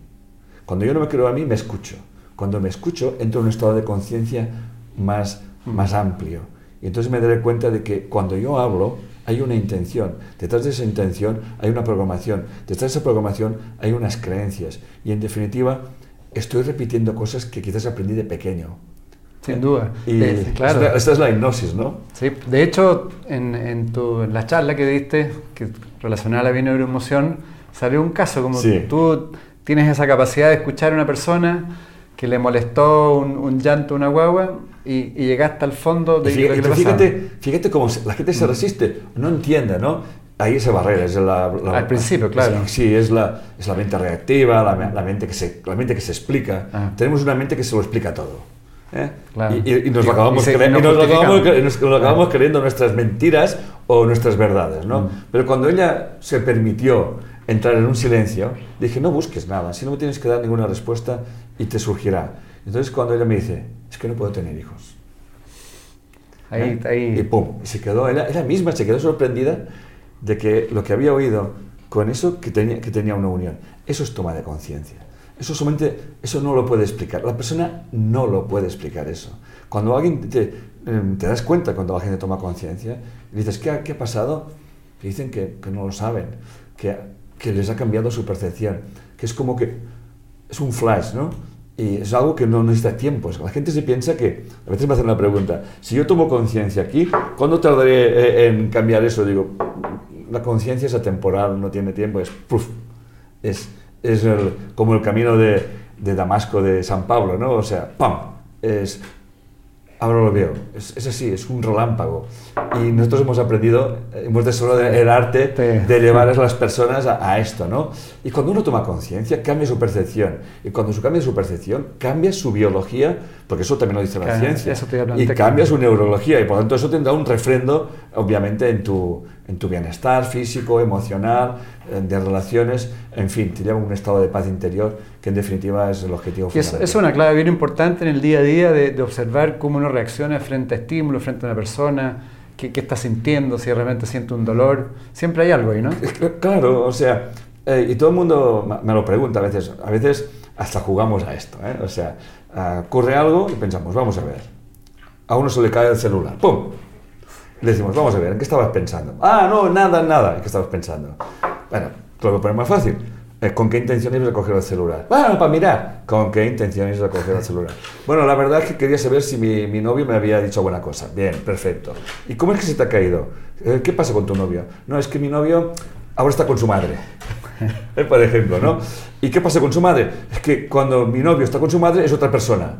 Cuando yo no me creo a mí, me escucho. Cuando me escucho, entro en un estado de conciencia más, mm. más amplio. Y entonces me daré cuenta de que cuando yo hablo, hay una intención. Detrás de esa intención hay una programación. Detrás de esa programación hay unas creencias. Y en definitiva, estoy repitiendo cosas que quizás aprendí de pequeño. Sin duda. Y claro. esta, es la hipnosis, ¿no? Sí, de hecho, en, en, tu, en la charla que diste, que relacionada a la bioneuroemoción, salió un caso como tú tienes esa capacidad de escuchar a una persona que le molestó un, llanto una guagua y, llegaste al fondo de fíjate, lo que fíjate, fíjate cómo la gente se resiste, no entiende, ¿no? Ahí esa barrera, es la, Al principio, claro. sí, es la, es la mente reactiva, la, la, mente que se, la mente que se explica. Ah. Tenemos una mente que se lo explica todo. ¿eh? Y, nos, lo acabamos, acabamos, creyendo nuestras mentiras o nuestras verdades. ¿no? Mm. Pero cuando ella se permitió entrar en un silencio, dije, no busques nada, si no me tienes que dar ninguna respuesta y te surgirá. Entonces cuando ella me dice, es que no puedo tener hijos. Ahí, ¿Eh? ahí. Y pum, y se quedó, ella, ella misma se quedó sorprendida de que lo que había oído con eso que tenía, que tenía una unión. Eso es toma de conciencia. Eso solamente, eso no lo puede explicar. La persona no lo puede explicar eso. Cuando alguien te, em, te das cuenta, cuando la gente toma conciencia, y dices, ¿qué ha, ¿qué ha, pasado? Dicen que, que, no lo saben, que, que les ha cambiado su percepción, que es como que es un flash, ¿no? Y es algo que no necesita tiempo. La gente se piensa que, a veces me hacen la pregunta, si yo tomo conciencia aquí, ¿cuándo tardaré eh, en cambiar eso? Digo, la conciencia es atemporal, no tiene tiempo, es, puff, es es como el camino de, de, Damasco de San Pablo, ¿no? O sea, ¡pam! Es, ahora lo veo, es, es, así, es un relámpago. Y nosotros hemos aprendido, hemos desarrollado el arte de llevar a las personas a, esto, ¿no? Y cuando uno toma conciencia, cambia su percepción. Y cuando su cambia su percepción, cambia su biología, porque eso también lo dice la ciencia. y cambia su neurología. Y por lo tanto eso tendrá un refrendo, obviamente, en tu, en tu bienestar físico, emocional, de relaciones, en fin, te lleva a un estado de paz interior que en definitiva es el objetivo final. Es, una clave bien importante en el día a día de, observar cómo uno reacciona frente a estímulos, frente a una persona, qué, qué, está sintiendo, si realmente siente un dolor. Siempre hay algo ahí, ¿no? Claro, o sea, eh, y todo el mundo me lo pregunta a veces, a veces hasta jugamos a esto, ¿eh? o sea, ocurre algo y pensamos, vamos a ver, a uno se le cae el celular, ¡pum! Le decimos, vamos a ver, ¿en qué estabas pensando? Ah, no, nada, nada, ¿en qué estabas pensando? Bueno, te lo voy a poner más fácil. Eh, ¿Con qué intención ibas a coger el celular? Bueno, para mirar. ¿Con qué intención ibas a coger el celular? Bueno, la verdad es que quería saber si mi, mi, novio me había dicho buena cosa. Bien, perfecto. ¿Y cómo es que se te ha caído? Eh, ¿Qué pasa con tu novio? No, es que mi novio ahora está con su madre. [laughs] Por ejemplo, ¿no? ¿Y qué pasa con su madre? Es que cuando mi novio está con su madre es otra persona.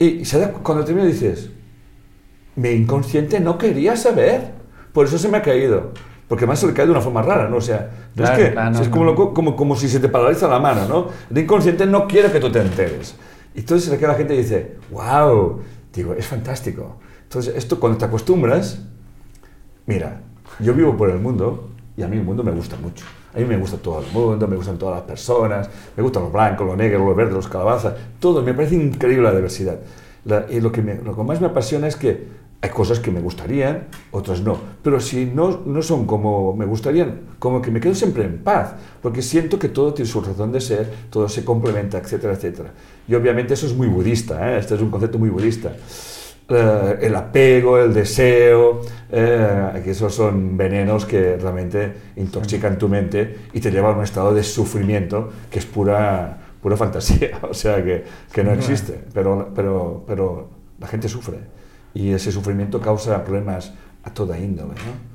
Y cuando termina dices, mi inconsciente no quería saber, por eso se me ha caído porque además se le cae de una forma rara, ¿no? O sea, no es que es como, como, como, si se te paraliza la mano, ¿no? El inconsciente no quiere que tú te enteres. Y entonces se le queda la gente y dice, wow, digo, es fantástico. Entonces, esto cuando te acostumbras, mira, yo vivo por el mundo y a mí el mundo me gusta mucho. A mí me gusta todo el mundo, me gustan todas las personas, me gustan los blancos, los negros, los verdes, los calabazas, todo. Me parece increíble la diversidad. y lo que, lo que más me apasiona es que hay cosas que me gustarían, otras no. Pero si no, no son como me gustarían, como que me quedo siempre en paz, porque siento que todo tiene su razón de ser, todo se complementa, etcétera, etcétera. Y obviamente eso es muy budista, ¿eh? este es un concepto muy budista. Eh, el apego, el deseo, eh, que esos son venenos que realmente intoxican tu mente y te llevan a un estado de sufrimiento que es pura, pura fantasía, [laughs] o sea, que, que no existe, pero, pero, pero la gente sufre y ese sufrimiento causa problemas a toda índole. ¿no?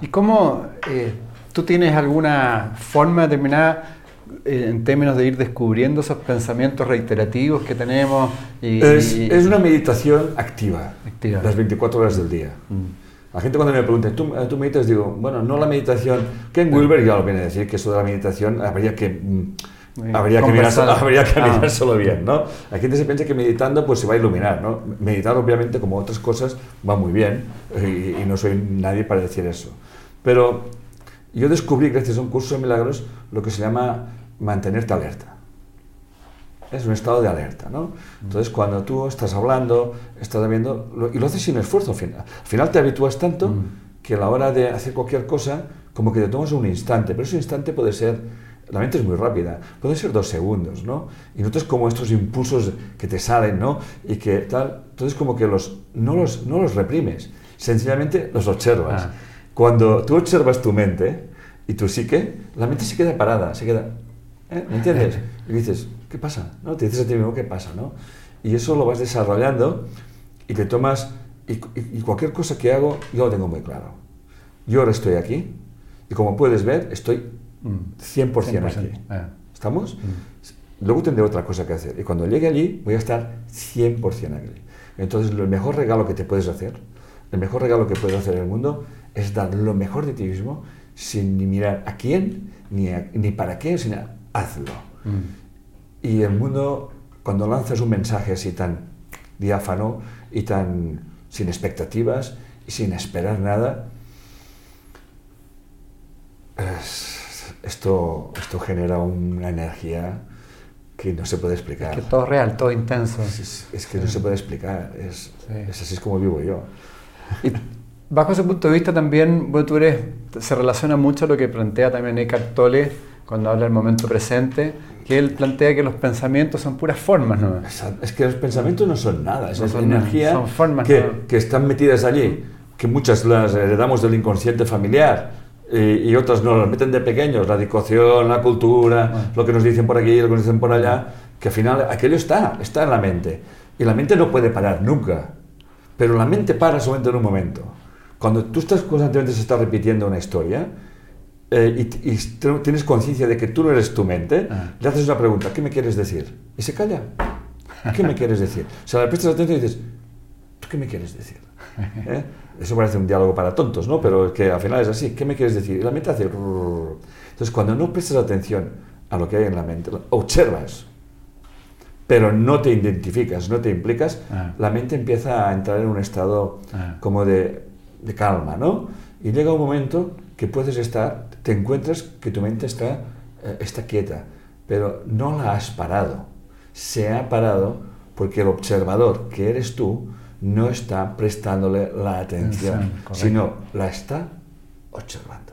¿Y cómo eh, tú tienes alguna forma determinada eh, en términos de ir descubriendo esos pensamientos reiterativos que tenemos? Y, es, es, una meditación activa, activa, las 24 horas del día. Mm. La gente cuando me pregunta, ¿tú, ¿tú, meditas? Digo, bueno, no la meditación. Ken Wilber ya lo viene a decir, que eso de la meditación habría que... Mm, Habría que, mirárselo, [laughs] habría que ah. bien, ¿no? La gente se piensa que meditando pues se va a iluminar, ¿no? Meditar obviamente como otras cosas va muy bien y, no soy nadie para decir eso. Pero yo descubrí gracias a un curso de milagros lo que se llama mantenerte alerta. Es un estado de alerta, ¿no? Entonces cuando tú estás hablando, estás viendo, y lo haces sin esfuerzo al final. Al final te habitúas tanto mm. que a la hora de hacer cualquier cosa, como que te tomas un instante, pero ese instante puede ser la mente es muy rápida, pueden ser dos segundos, ¿no? Y notas como estos impulsos que te salen, ¿no? Y que tal, entonces como que los, no, los, no los reprimes, sencillamente los observas. Ah. Cuando tú observas tu mente y tu psique, la mente se queda parada, se queda, ¿eh? ¿me entiendes? [laughs] Y dices, ¿qué pasa? ¿No? Te dices a ti mismo, ¿qué pasa? ¿no? Y eso lo vas desarrollando y te tomas, y, y cualquier cosa que hago, yo lo tengo muy claro. Yo ahora estoy aquí y como puedes ver, estoy 100%, aquí. Ah. ¿Estamos? Mm. Luego tendré otra cosa que hacer. Y cuando llegue allí, voy a estar 100% aquí. Entonces, el mejor regalo que te puedes hacer, el mejor regalo que puedes hacer en el mundo, es dar lo mejor de ti mismo sin ni mirar a quién, ni, ni para qué, sino hazlo. Mm. Y el mundo, cuando lanzas un mensaje así tan diáfano y tan sin expectativas y sin esperar nada, es, esto, esto genera una energía que no se puede explicar. Es que todo real, todo intenso. Es, que no se puede explicar, es, es, así es como vivo yo. Y bajo ese punto de vista también, bueno, tú eres, se relaciona mucho a lo que plantea también Eckhart Tolle cuando habla del momento presente, que él plantea que los pensamientos son puras formas, ¿no? Es que los pensamientos no son nada, son energía son formas, que, que están metidas allí, que muchas las heredamos del inconsciente familiar y, otras no, las meten de pequeños, la educación, la cultura, ah. lo que nos dicen por aquí, lo que nos dicen por allá, que al final aquello está, está en la mente. Y la mente no puede parar nunca, pero la mente para solamente en un momento. Cuando tú estás constantemente se está repitiendo una historia eh, y, tienes conciencia de que tú no eres tu mente, ah. le haces una pregunta, ¿qué me quieres decir? Y se calla. ¿Qué me quieres decir? O sea, le prestas atención y dices, ¿tú qué me quieres decir? [laughs] ¿Eh? Eso parece un diálogo para tontos, ¿no? Pero es que al final es así. ¿Qué me quieres decir? Y la mente hace... Entonces, cuando no prestas atención a lo que hay en la mente, observas, pero no te identificas, no te implicas, ah. la mente empieza a entrar en un estado ah. como de, de, calma, ¿no? Y llega un momento que puedes estar, te encuentras que tu mente está, eh, está quieta, pero no la has parado. Se ha parado porque el observador, que eres tú, no está prestándole la atención, sino la está observando.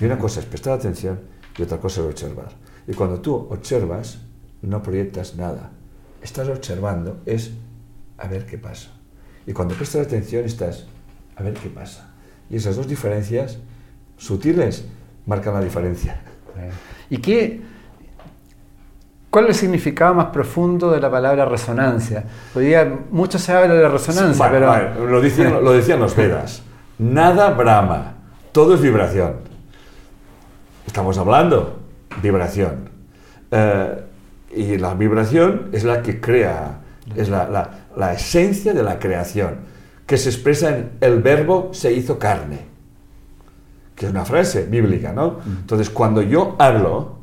Y una cosa es prestar atención y otra cosa es observar. Y cuando tú observas, no proyectas nada. Estás observando, es a ver qué pasa. Y cuando prestas atención, estás a ver qué pasa. Y esas dos diferencias sutiles marcan la diferencia. ¿Y qué, ¿Cuál es el significado más profundo de la palabra resonancia? Hoy día mucho se habla de la resonancia, pero... lo, decían, lo decían los Vedas. Nada brama, todo es vibración. Estamos hablando, vibración. Eh, y la vibración es la que crea, es la, la, esencia de la creación, que se expresa en el verbo se hizo carne, que es una frase bíblica, ¿no? Mm. Entonces, cuando yo hablo,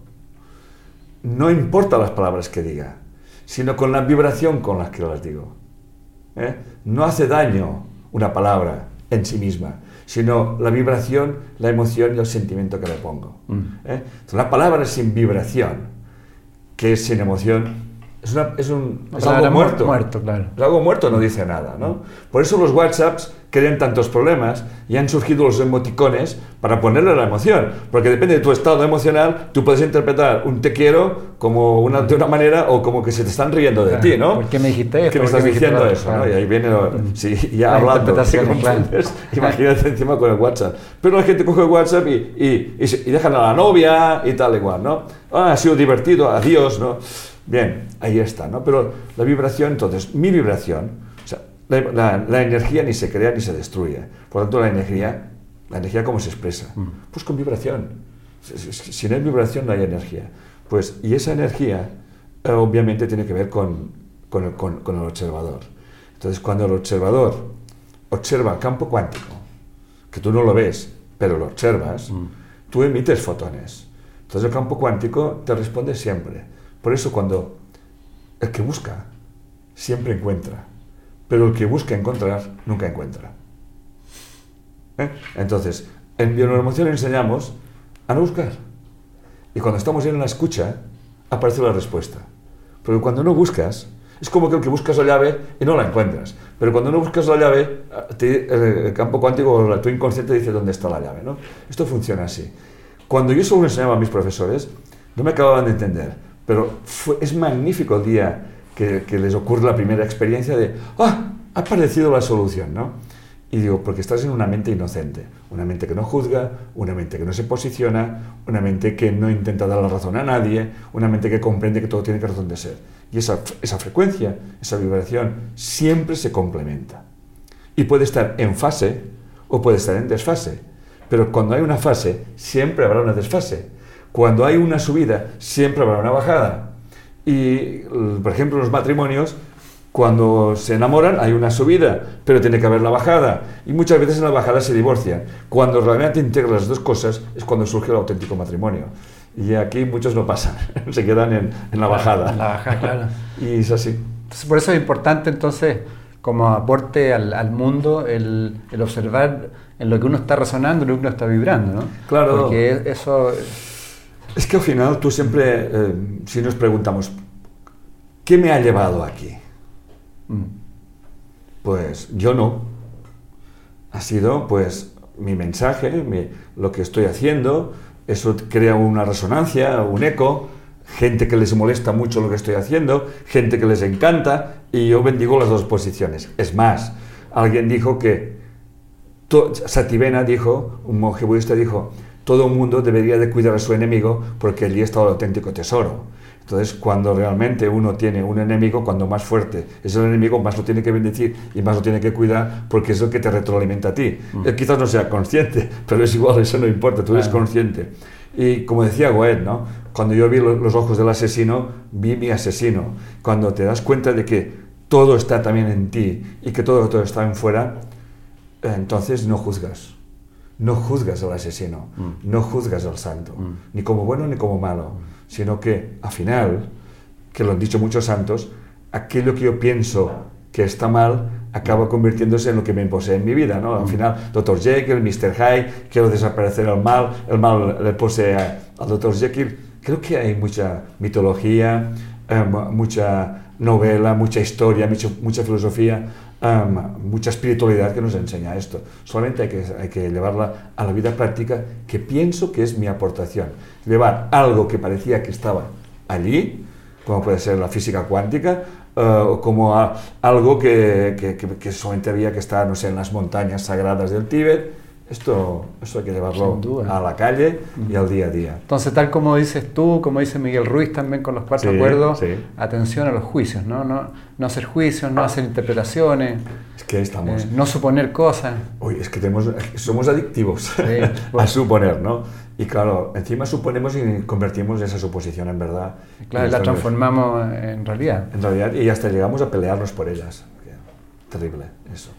no importa las palabras que diga, sino con la vibración con las que las digo. ¿eh? No hace daño una palabra en sí misma, sino la vibración, la emoción y el sentimiento que le pongo. Mm. ¿eh? Entonces, la palabra sin vibración, que es sin emoción, es, un, algo muerto. muerto claro. Es algo muerto, no dice nada. ¿no? Por eso los WhatsApps crean tantos problemas y han surgido los emoticones para ponerle la emoción. Porque depende de tu estado emocional, tú puedes interpretar un te quiero como una, de una manera o como que se te están riendo de ti, ¿no? ¿Por qué me dijiste esto? ¿Qué me estás diciendo eso? ¿no? Y ahí viene, sí, ya hablando, imagínate encima con el WhatsApp. Pero la gente coge el WhatsApp y, y, y, dejan a la novia y tal igual, ¿no? Ah, ha sido divertido, adiós, ¿no? Bien, ahí está, ¿no? Pero la vibración, entonces, mi vibración, la, energía ni se crea ni se destruye. Por lo tanto, la energía, la energía ¿cómo se expresa? Mm. Pues con vibración. Si no hay vibración, no hay energía. Pues, y esa energía, eh, obviamente, tiene que ver con, con, el, con, el observador. Entonces, cuando el observador observa el campo cuántico, que tú no lo ves, pero lo observas, mm. tú emites fotones. Entonces, el campo cuántico te responde siempre por eso cuando el que busca siempre encuentra, pero el que busca encontrar nunca encuentra. ¿Eh? Entonces, en bioneuroemoción enseñamos a no buscar. Y cuando estamos en la escucha, aparece la respuesta. Pero cuando no buscas, es como que el que buscas la llave y no la encuentras. Pero cuando no buscas la llave, el campo cuántico o tu inconsciente dice dónde está la llave. ¿no? Esto funciona así. Cuando yo solo enseñaba a mis profesores, no me acababan de entender. Pero es magnífico el día que, les ocurre la primera experiencia de, ¡ah! Ha aparecido la solución, ¿no? Y digo, porque estás en una mente inocente, una mente que no juzga, una mente que no se posiciona, una mente que no intenta dar la razón a nadie, una mente que comprende que todo tiene razón de ser. Y esa, esa frecuencia, esa vibración, siempre se complementa. Y puede estar en fase o puede estar en desfase. Pero cuando hay una fase, siempre habrá una desfase. Cuando hay una subida, siempre habrá una bajada. Y, por ejemplo, los matrimonios, cuando se enamoran hay una subida, pero tiene que haber la bajada. Y muchas veces en la bajada se divorcian. Cuando realmente integran las dos cosas es cuando surge el auténtico matrimonio. Y aquí muchos no pasan, [laughs] se quedan en, la bajada. En la bajada, claro. [laughs] y es así. por eso es importante entonces, como aporte al, mundo, el, el, observar en lo que uno está resonando, en lo que uno está vibrando, ¿no? Claro. Porque eso es que al final tú siempre, eh, si nos preguntamos, ¿qué me ha llevado aquí? Mm. Pues yo no. Ha sido pues mi mensaje, lo que estoy haciendo, eso crea una resonancia, un eco, gente que les molesta mucho lo que estoy haciendo, gente que les encanta, y yo bendigo las dos posiciones. Es más, alguien dijo que, Sativena dijo, un monje budista dijo, todo el mundo debería de cuidar a su enemigo porque allí está el auténtico tesoro. Entonces, cuando realmente uno tiene un enemigo, cuando más fuerte es el enemigo, más lo tiene que bendecir y más lo tiene que cuidar porque es el que te retroalimenta a ti. Mm. Él quizás no sea consciente, [laughs] pero es igual, eso no importa, tú eres consciente. Y como decía Goethe, ¿no? cuando yo vi los ojos del asesino, vi mi asesino. Cuando te das cuenta de que todo está también en ti y que todo, todo está en fuera, entonces no juzgas no juzgas al asesino, mm. no juzgas al santo, mm. ni como bueno ni como malo, sino que al final, que lo han dicho muchos santos, aquello que yo pienso que está mal acaba convirtiéndose en lo que me posee en mi vida, ¿no? Al mm. final, Dr. Jekyll, Mr. Hyde, quiero desaparecer el mal, el mal le posee al Dr. Jekyll. Creo que hay mucha mitología, eh, mucha novela, mucha historia, mucha, mucha filosofía mucha espiritualidad que nos enseña esto. Solamente hay que, hay que llevarla a la vida práctica, que pienso que es mi aportación. Llevar algo que parecía que estaba allí, como puede ser la física cuántica, o como algo que, que, que, solamente había que estar, no sé, en las montañas sagradas del Tíbet, esto, esto hay que llevarlo a la calle y al día a día. Entonces, tal como dices tú, como dice Miguel Ruiz también con los cuatro acuerdos, atención a los juicios, ¿no? No, no hacer juicios, no hacer interpretaciones. Es que estamos. Eh, no suponer cosas. Uy, es que tenemos, somos adictivos [laughs] a suponer, ¿no? Y claro, encima suponemos y convertimos esa suposición en verdad. Claro, y la transformamos en realidad. En realidad, y hasta llegamos a pelearnos por ellas. Terrible, eso.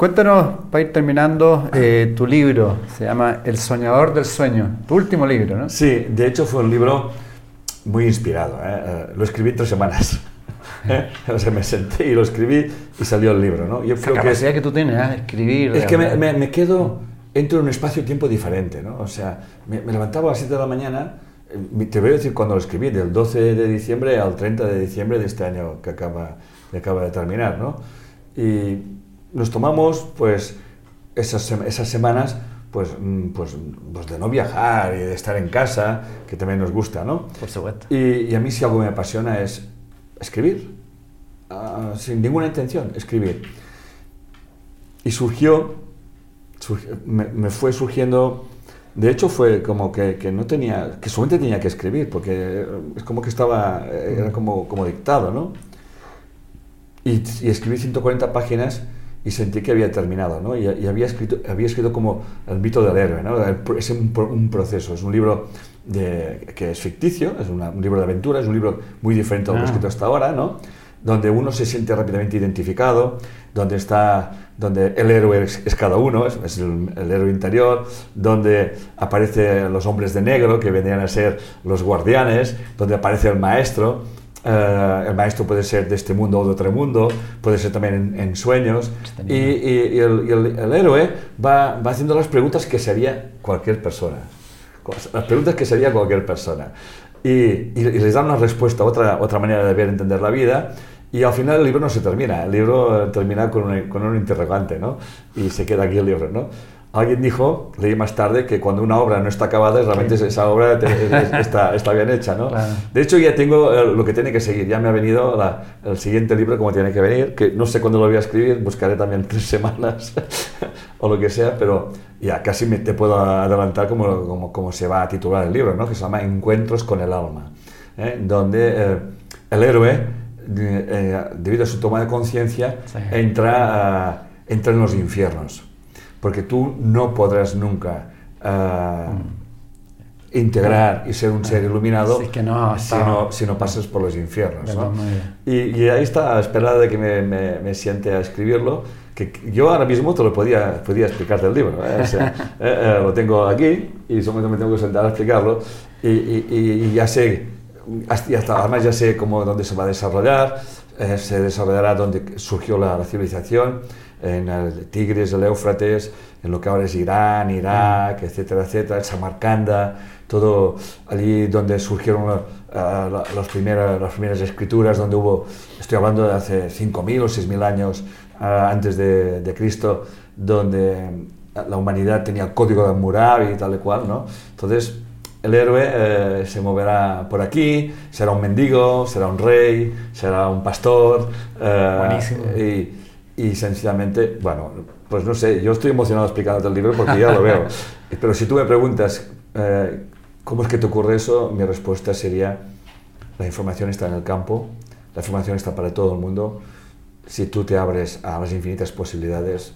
Cuéntanos, para ir terminando, eh, tu libro, se llama El soñador del sueño, tu último libro, ¿no? Sí, de hecho fue un libro muy inspirado, ¿eh? Eh, lo escribí en tres semanas. [laughs] o sea, me senté y lo escribí y salió el libro, ¿no? Yo creo La capacidad que, tú tienes, ¿eh? escribir... Es que me, me, quedo, entro en un espacio-tiempo diferente, ¿no? O sea, me, levantaba a las 7 de la mañana, te voy a decir cuando lo escribí, del 12 de diciembre al 30 de diciembre de este año que acaba, que acaba de terminar, ¿no? Y nos tomamos pues esas, esas semanas pues, mm, pues, pues, de no viajar y de estar en casa, que también nos gusta, ¿no? Por supuesto. Y, y a mí si algo me apasiona es escribir, uh, sin ninguna intención, escribir. Y surgió, surgió me, me, fue surgiendo, de hecho fue como que, que, no tenía, que solamente tenía que escribir, porque es como que estaba, era como, como dictado, ¿no? Y, y escribí 140 páginas y sentí que había terminado, ¿no? Y, y, había, escrito, había escrito como el mito del héroe, ¿no? Es un, un proceso, es un libro de, que es ficticio, es una, un libro de aventura, es un libro muy diferente a lo que he escrito hasta ahora, ¿no? Donde uno se siente rápidamente identificado, donde está, donde el héroe es, es cada uno, es, es el, el, héroe interior, donde aparecen los hombres de negro que vendrían a ser los guardianes, donde aparece el maestro, Uh, el maestro puede ser de este mundo o de otro mundo, puede ser también en, en sueños. Y, y, y, el, y el, el, héroe va, va, haciendo las preguntas que sería cualquier persona. Las preguntas que sería cualquier persona. Y, les dan una respuesta, otra, otra manera de ver, entender la vida. Y al final el libro no se termina, el libro termina con un, con un interrogante, ¿no? Y se queda aquí el libro, ¿no? Alguien dijo, leí más tarde, que cuando una obra no está acabada, realmente sí. esa obra te, [laughs] está, está, bien hecha, ¿no? Claro. De hecho, ya tengo eh, lo que tiene que seguir. Ya me ha venido la, el siguiente libro como tiene que venir, que no sé cuándo lo voy a escribir, buscaré también tres semanas [laughs] o lo que sea, pero ya casi me, te puedo adelantar cómo, cómo, cómo, se va a titular el libro, ¿no? Que se llama Encuentros con el alma, ¿eh? donde eh, el héroe, eh, debido a su toma de conciencia, sí. entra, entra en los infiernos porque tú no podrás nunca uh, integrar y ser un ser iluminado sí, que no, si, no, si, no, pasas por los infiernos. ¿no? Y, y, ahí está, a la espera de que me, me, me, siente a escribirlo, que yo ahora mismo te lo podía, podía explicar del libro. ¿eh? O sea, [laughs] eh, eh, lo tengo aquí y solamente me tengo que sentar a explicarlo y, y, y ya sé, hasta, además ya sé cómo, dónde se va a desarrollar, eh, se desarrollará donde surgió la, la civilización en el Tigris, el Éufrates, en lo que ahora es Irán, Irak, etcétera, etcétera, Samarcanda, todo allí donde surgieron uh, las, primeras, las primeras escrituras, donde hubo, estoy hablando de hace 5.000 o 6.000 años uh, antes de, de, Cristo, donde la humanidad tenía el código de Hammurabi y tal y cual, ¿no? Entonces, el héroe eh, se moverá por aquí, será un mendigo, será un rey, será un pastor. Eh, Buenísimo. Y, y sencillamente, bueno, pues no sé, yo estoy emocionado explicándote el libro porque ya lo veo. [laughs] Pero si tú me preguntas eh, cómo es que te ocurre eso, mi respuesta sería, la información está en el campo, la información está para todo el mundo. Si tú te abres a las infinitas posibilidades,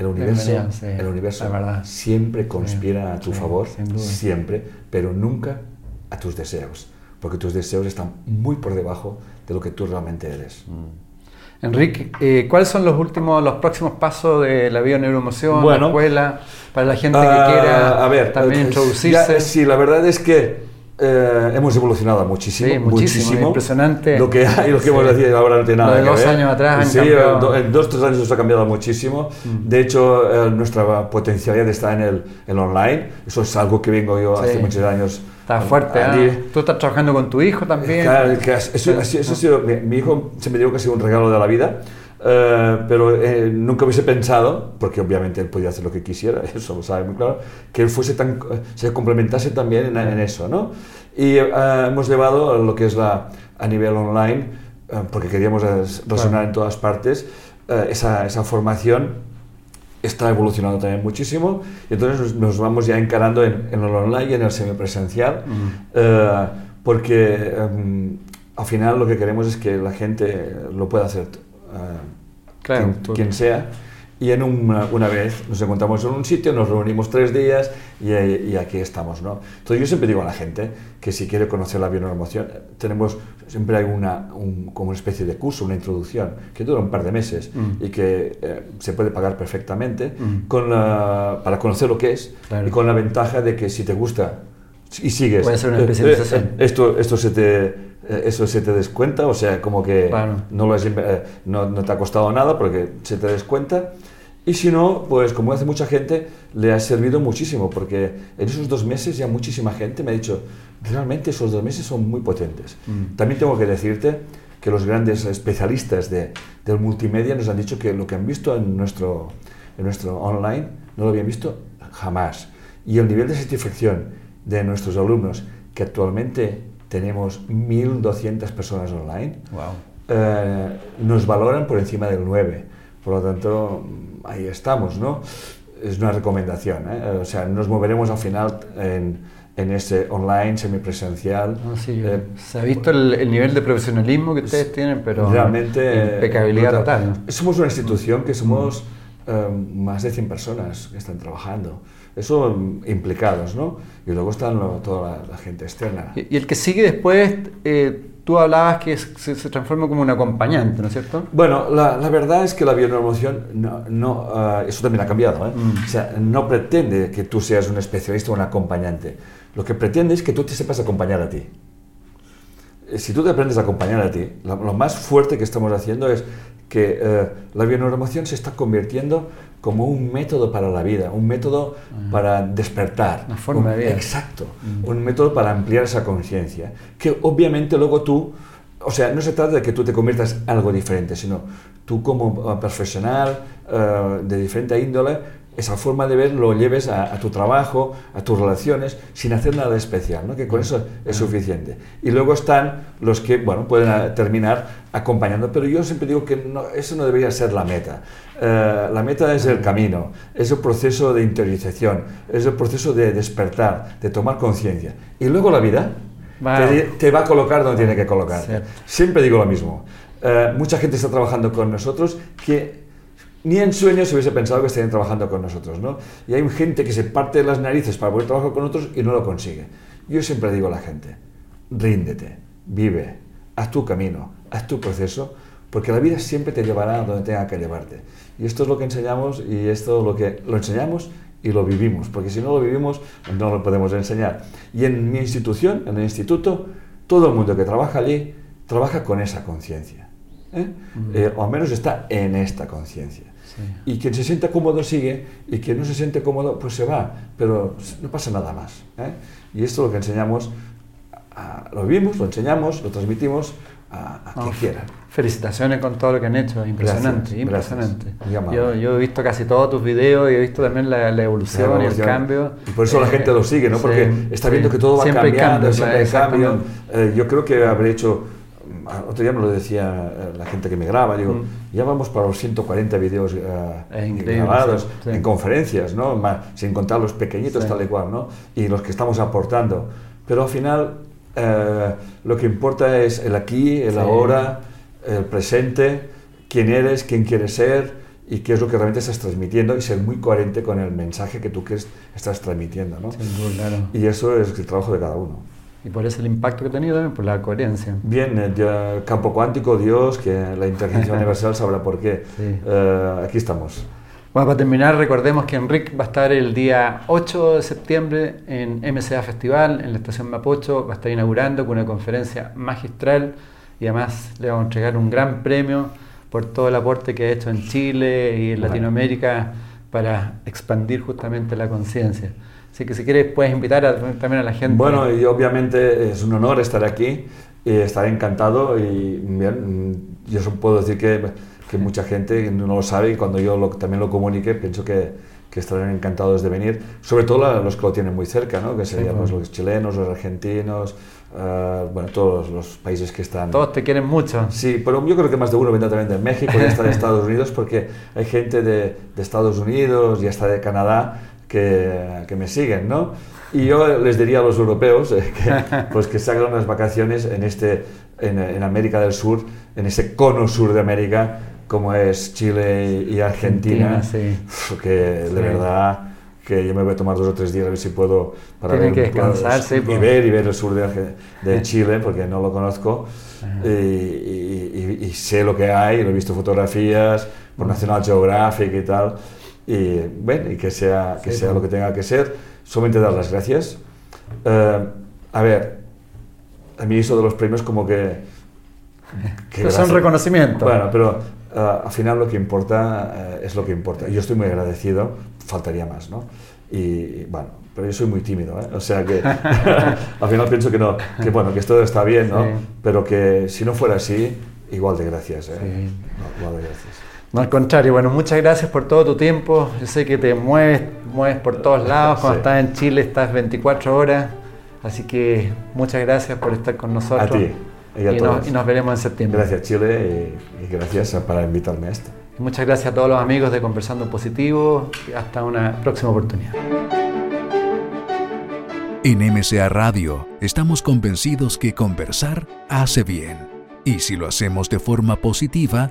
el universo, sí, el universo siempre conspira a tu favor, siempre, pero nunca a tus deseos, porque tus deseos están muy por debajo de lo que tú realmente eres. Mm. Enrique, eh, ¿cuáles son los últimos, los próximos pasos de la bioneuroemoción, bueno, la escuela, para la gente que uh, quiera a ver, también introducirse? Ya, sí, la verdad es que eh, hemos evolucionado muchísimo, sí, muchísimo, muchísimo, impresionante. Lo que hay, lo que sí. hemos decir ahora no tiene nada de que dos ver. años atrás sí, cambiado... en dos tres años nos ha cambiado muchísimo. Mm. De hecho, eh, nuestra potencialidad está en el, el, online. Eso es algo que vengo yo hace muchos años. Está fuerte. ¿eh? Tú estás trabajando con tu hijo también. Claro, que eso, eso, eso, ha sido, mi, mi hijo se me dijo que ha sido un regalo de la vida. Uh, pero eh, nunca hubiese pensado, porque obviamente él podía hacer lo que quisiera, [laughs] eso lo sabe muy claro, que él fuese tan, se complementase también en, en eso, ¿no? Y uh, hemos llevado lo que es la, a nivel online, uh, porque queríamos resonar claro. en todas partes, esa, esa formación está evolucionando también muchísimo y entonces nos, nos vamos ya encarando en, en, el online y en el semipresencial, mm. porque um, al final lo que queremos es que la gente lo pueda hacer claro, quien, quien, sea. Y en una, una, vez nos encontramos en un sitio, nos reunimos tres días y, y, aquí estamos. ¿no? Entonces yo siempre digo a la gente que si quiere conocer la bioneuromoción, tenemos, siempre hay una, un, como una especie de curso, una introducción, que dura un par de meses mm. y que eh, se puede pagar perfectamente mm. con la, para conocer lo que es claro. y con la ventaja de que si te gusta y sigues... Puede ser una especialización. Eh, eh, esto, esto se te eso se te descuenta, o sea, como que claro. no, lo has, no, no, te ha costado nada porque se te descuenta. Y si no, pues como hace mucha gente, le ha servido muchísimo, porque en esos dos meses ya muchísima gente me ha dicho, realmente esos dos meses son muy potentes. Mm. También tengo que decirte que los grandes especialistas de, del multimedia nos han dicho que lo que han visto en nuestro, en nuestro online, no lo habían visto jamás. Y el nivel de satisfacción de nuestros alumnos, que actualmente tenemos 1.200 personas online, eh, nos valoran por encima del 9. Por lo tanto, ahí estamos, ¿no? Es una recomendación, ¿eh? O sea, nos moveremos al final en, en ese online semipresencial. sí, eh, se ha visto el, nivel de profesionalismo que ustedes tienen, pero realmente impecabilidad total. Somos una institución que somos más de 100 personas que están trabajando. Eso implicados, ¿no? Y luego están toda la, gente externa. Y, el que sigue después, eh, tú hablabas que se, transforma como un acompañante, ¿no es cierto? Bueno, la, la verdad es que la bionormoción, no, no uh, eso también ha cambiado, ¿eh? Mm. O sea, no pretende que tú seas un especialista o un acompañante. Lo que pretende es que tú te sepas acompañar a ti eh, si tú te aprendes a acompañar a ti, lo, más fuerte que estamos haciendo es que uh, la bionormoción se está convirtiendo como un método para la vida, un método para despertar. Una forma de vida. Exacto, un método para ampliar esa conciencia, que obviamente luego tú, o sea, no se trata de que tú te conviertas en algo diferente, sino tú como profesional uh, de diferente índole, esa forma de ver lo lleves a, tu trabajo, a tus relaciones, sin hacer nada especial, ¿no? que con eso es suficiente. Y luego están los que bueno, pueden terminar acompañando, pero yo siempre digo que no, eso no debería ser la meta. Eh, la meta es el camino, es el proceso de interiorización, es el proceso de despertar, de tomar conciencia. Y luego la vida te, va a colocar donde tiene que colocar. Siempre digo lo mismo. Eh, mucha gente está trabajando con nosotros que ni en sueños se hubiese pensado que estarían trabajando con nosotros, ¿no? Y hay gente que se parte las narices para poder trabajar con otros y no lo consigue. Yo siempre digo a la gente, ríndete, vive, haz tu camino, haz tu proceso, porque la vida siempre te llevará a donde tenga que llevarte. Y esto es lo que enseñamos y esto es lo que lo enseñamos y lo vivimos, porque si no lo vivimos no lo podemos enseñar. Y en mi institución, en el instituto, todo el mundo que trabaja allí trabaja con esa conciencia. ¿eh? Eh, o al menos está en esta conciencia. Y quien se siente cómodo sigue y quien no se siente cómodo pues se va, pero no pasa nada más. ¿eh? Y esto es lo que enseñamos, lo vivimos, lo enseñamos, lo transmitimos a, quien quiera. Felicitaciones con todo lo que han hecho, impresionante, impresionante. Yo, yo, he visto casi todos tus videos y he visto también la, evolución, y el cambio. Y por eso la gente lo sigue, ¿no? Porque está viendo que todo va cambiando, siempre hay cambio. yo creo que habré hecho otro día me lo decía eh, la gente que me graba, digo, mm. ya vamos para los 140 vídeos uh, grabados en conferencias, ¿no? sin contar los pequeñitos tal y cual, ¿no? Y los que estamos aportando. Pero al final uh, lo que importa es el aquí, el ahora, el presente, quién eres, quién quieres ser y qué es lo que realmente estás transmitiendo y ser muy coherente con el mensaje que tú quieres, estás transmitiendo, ¿no? Claro. Y eso es el trabajo de cada uno. Y por eso el impacto que ha tenido también, por la coherencia. Bien, el campo cuántico, Dios, que la inteligencia [laughs] universal sabrá por qué. Eh, aquí estamos. Bueno, para terminar, recordemos que Enrique va a estar el día 8 de septiembre en MCA Festival, en la estación Mapocho, va a estar inaugurando con una conferencia magistral y además le vamos a entregar un gran premio por todo el aporte que ha hecho en Chile y en Latinoamérica para expandir justamente la conciencia. Así que si quieres puedes invitar también a la gente. Bueno, y obviamente es un honor estar aquí y estaré encantado y bien, yo puedo decir que, que mucha gente no lo sabe y cuando yo también lo comunique pienso que, que, estarán encantados de venir, sobre todo los que lo tienen muy cerca, ¿no? que serían pues, los chilenos, los argentinos, uh, bueno, todos los países que están... Todos te quieren mucho. Sí, pero yo creo que más de uno vendrá también de México y hasta de [laughs] Estados Unidos porque hay gente de, de Estados Unidos y hasta de Canadá que, que, me siguen, ¿no? Y yo les diría a los europeos eh, que, [laughs] pues que se hagan unas vacaciones en, este, en, en, América del Sur, en ese cono sur de América, como es Chile y Argentina, sí. que de verdad que yo me voy a tomar dos o tres días a ver si puedo para ver, que descansar, y pues. ver y ver el sur de, de Chile, porque no lo conozco, y, y, y, sé lo que hay, lo he visto fotografías por National Geographic y tal, y bueno, y que sea, que sea lo que tenga que ser. Solamente dar las gracias. Uh, a ver, a mí eso de los premios como que... que es un reconocimiento. Bueno, pero uh, al final lo que importa uh, es lo que importa. Yo estoy muy agradecido, faltaría más, ¿no? Y, bueno, pero yo soy muy tímido, ¿eh? O sea que [laughs] [laughs] al final pienso que no, que bueno, que esto está bien, ¿no? Pero que si no fuera así, igual de gracias, ¿eh? Sí. igual de gracias. No, al contrario, bueno, muchas gracias por todo tu tiempo. Yo sé que te mueves, mueves por todos lados. Cuando Sí. estás en Chile estás 24 horas. Así que muchas gracias por estar con nosotros. A ti y a y, todos. nos, y nos veremos en septiembre. Gracias Chile y, y gracias para invitarme a esto. Y muchas gracias a todos los amigos de Conversando en Positivo. y Hasta una próxima oportunidad. En MCA Radio estamos convencidos que conversar hace bien. Y si lo hacemos de forma positiva,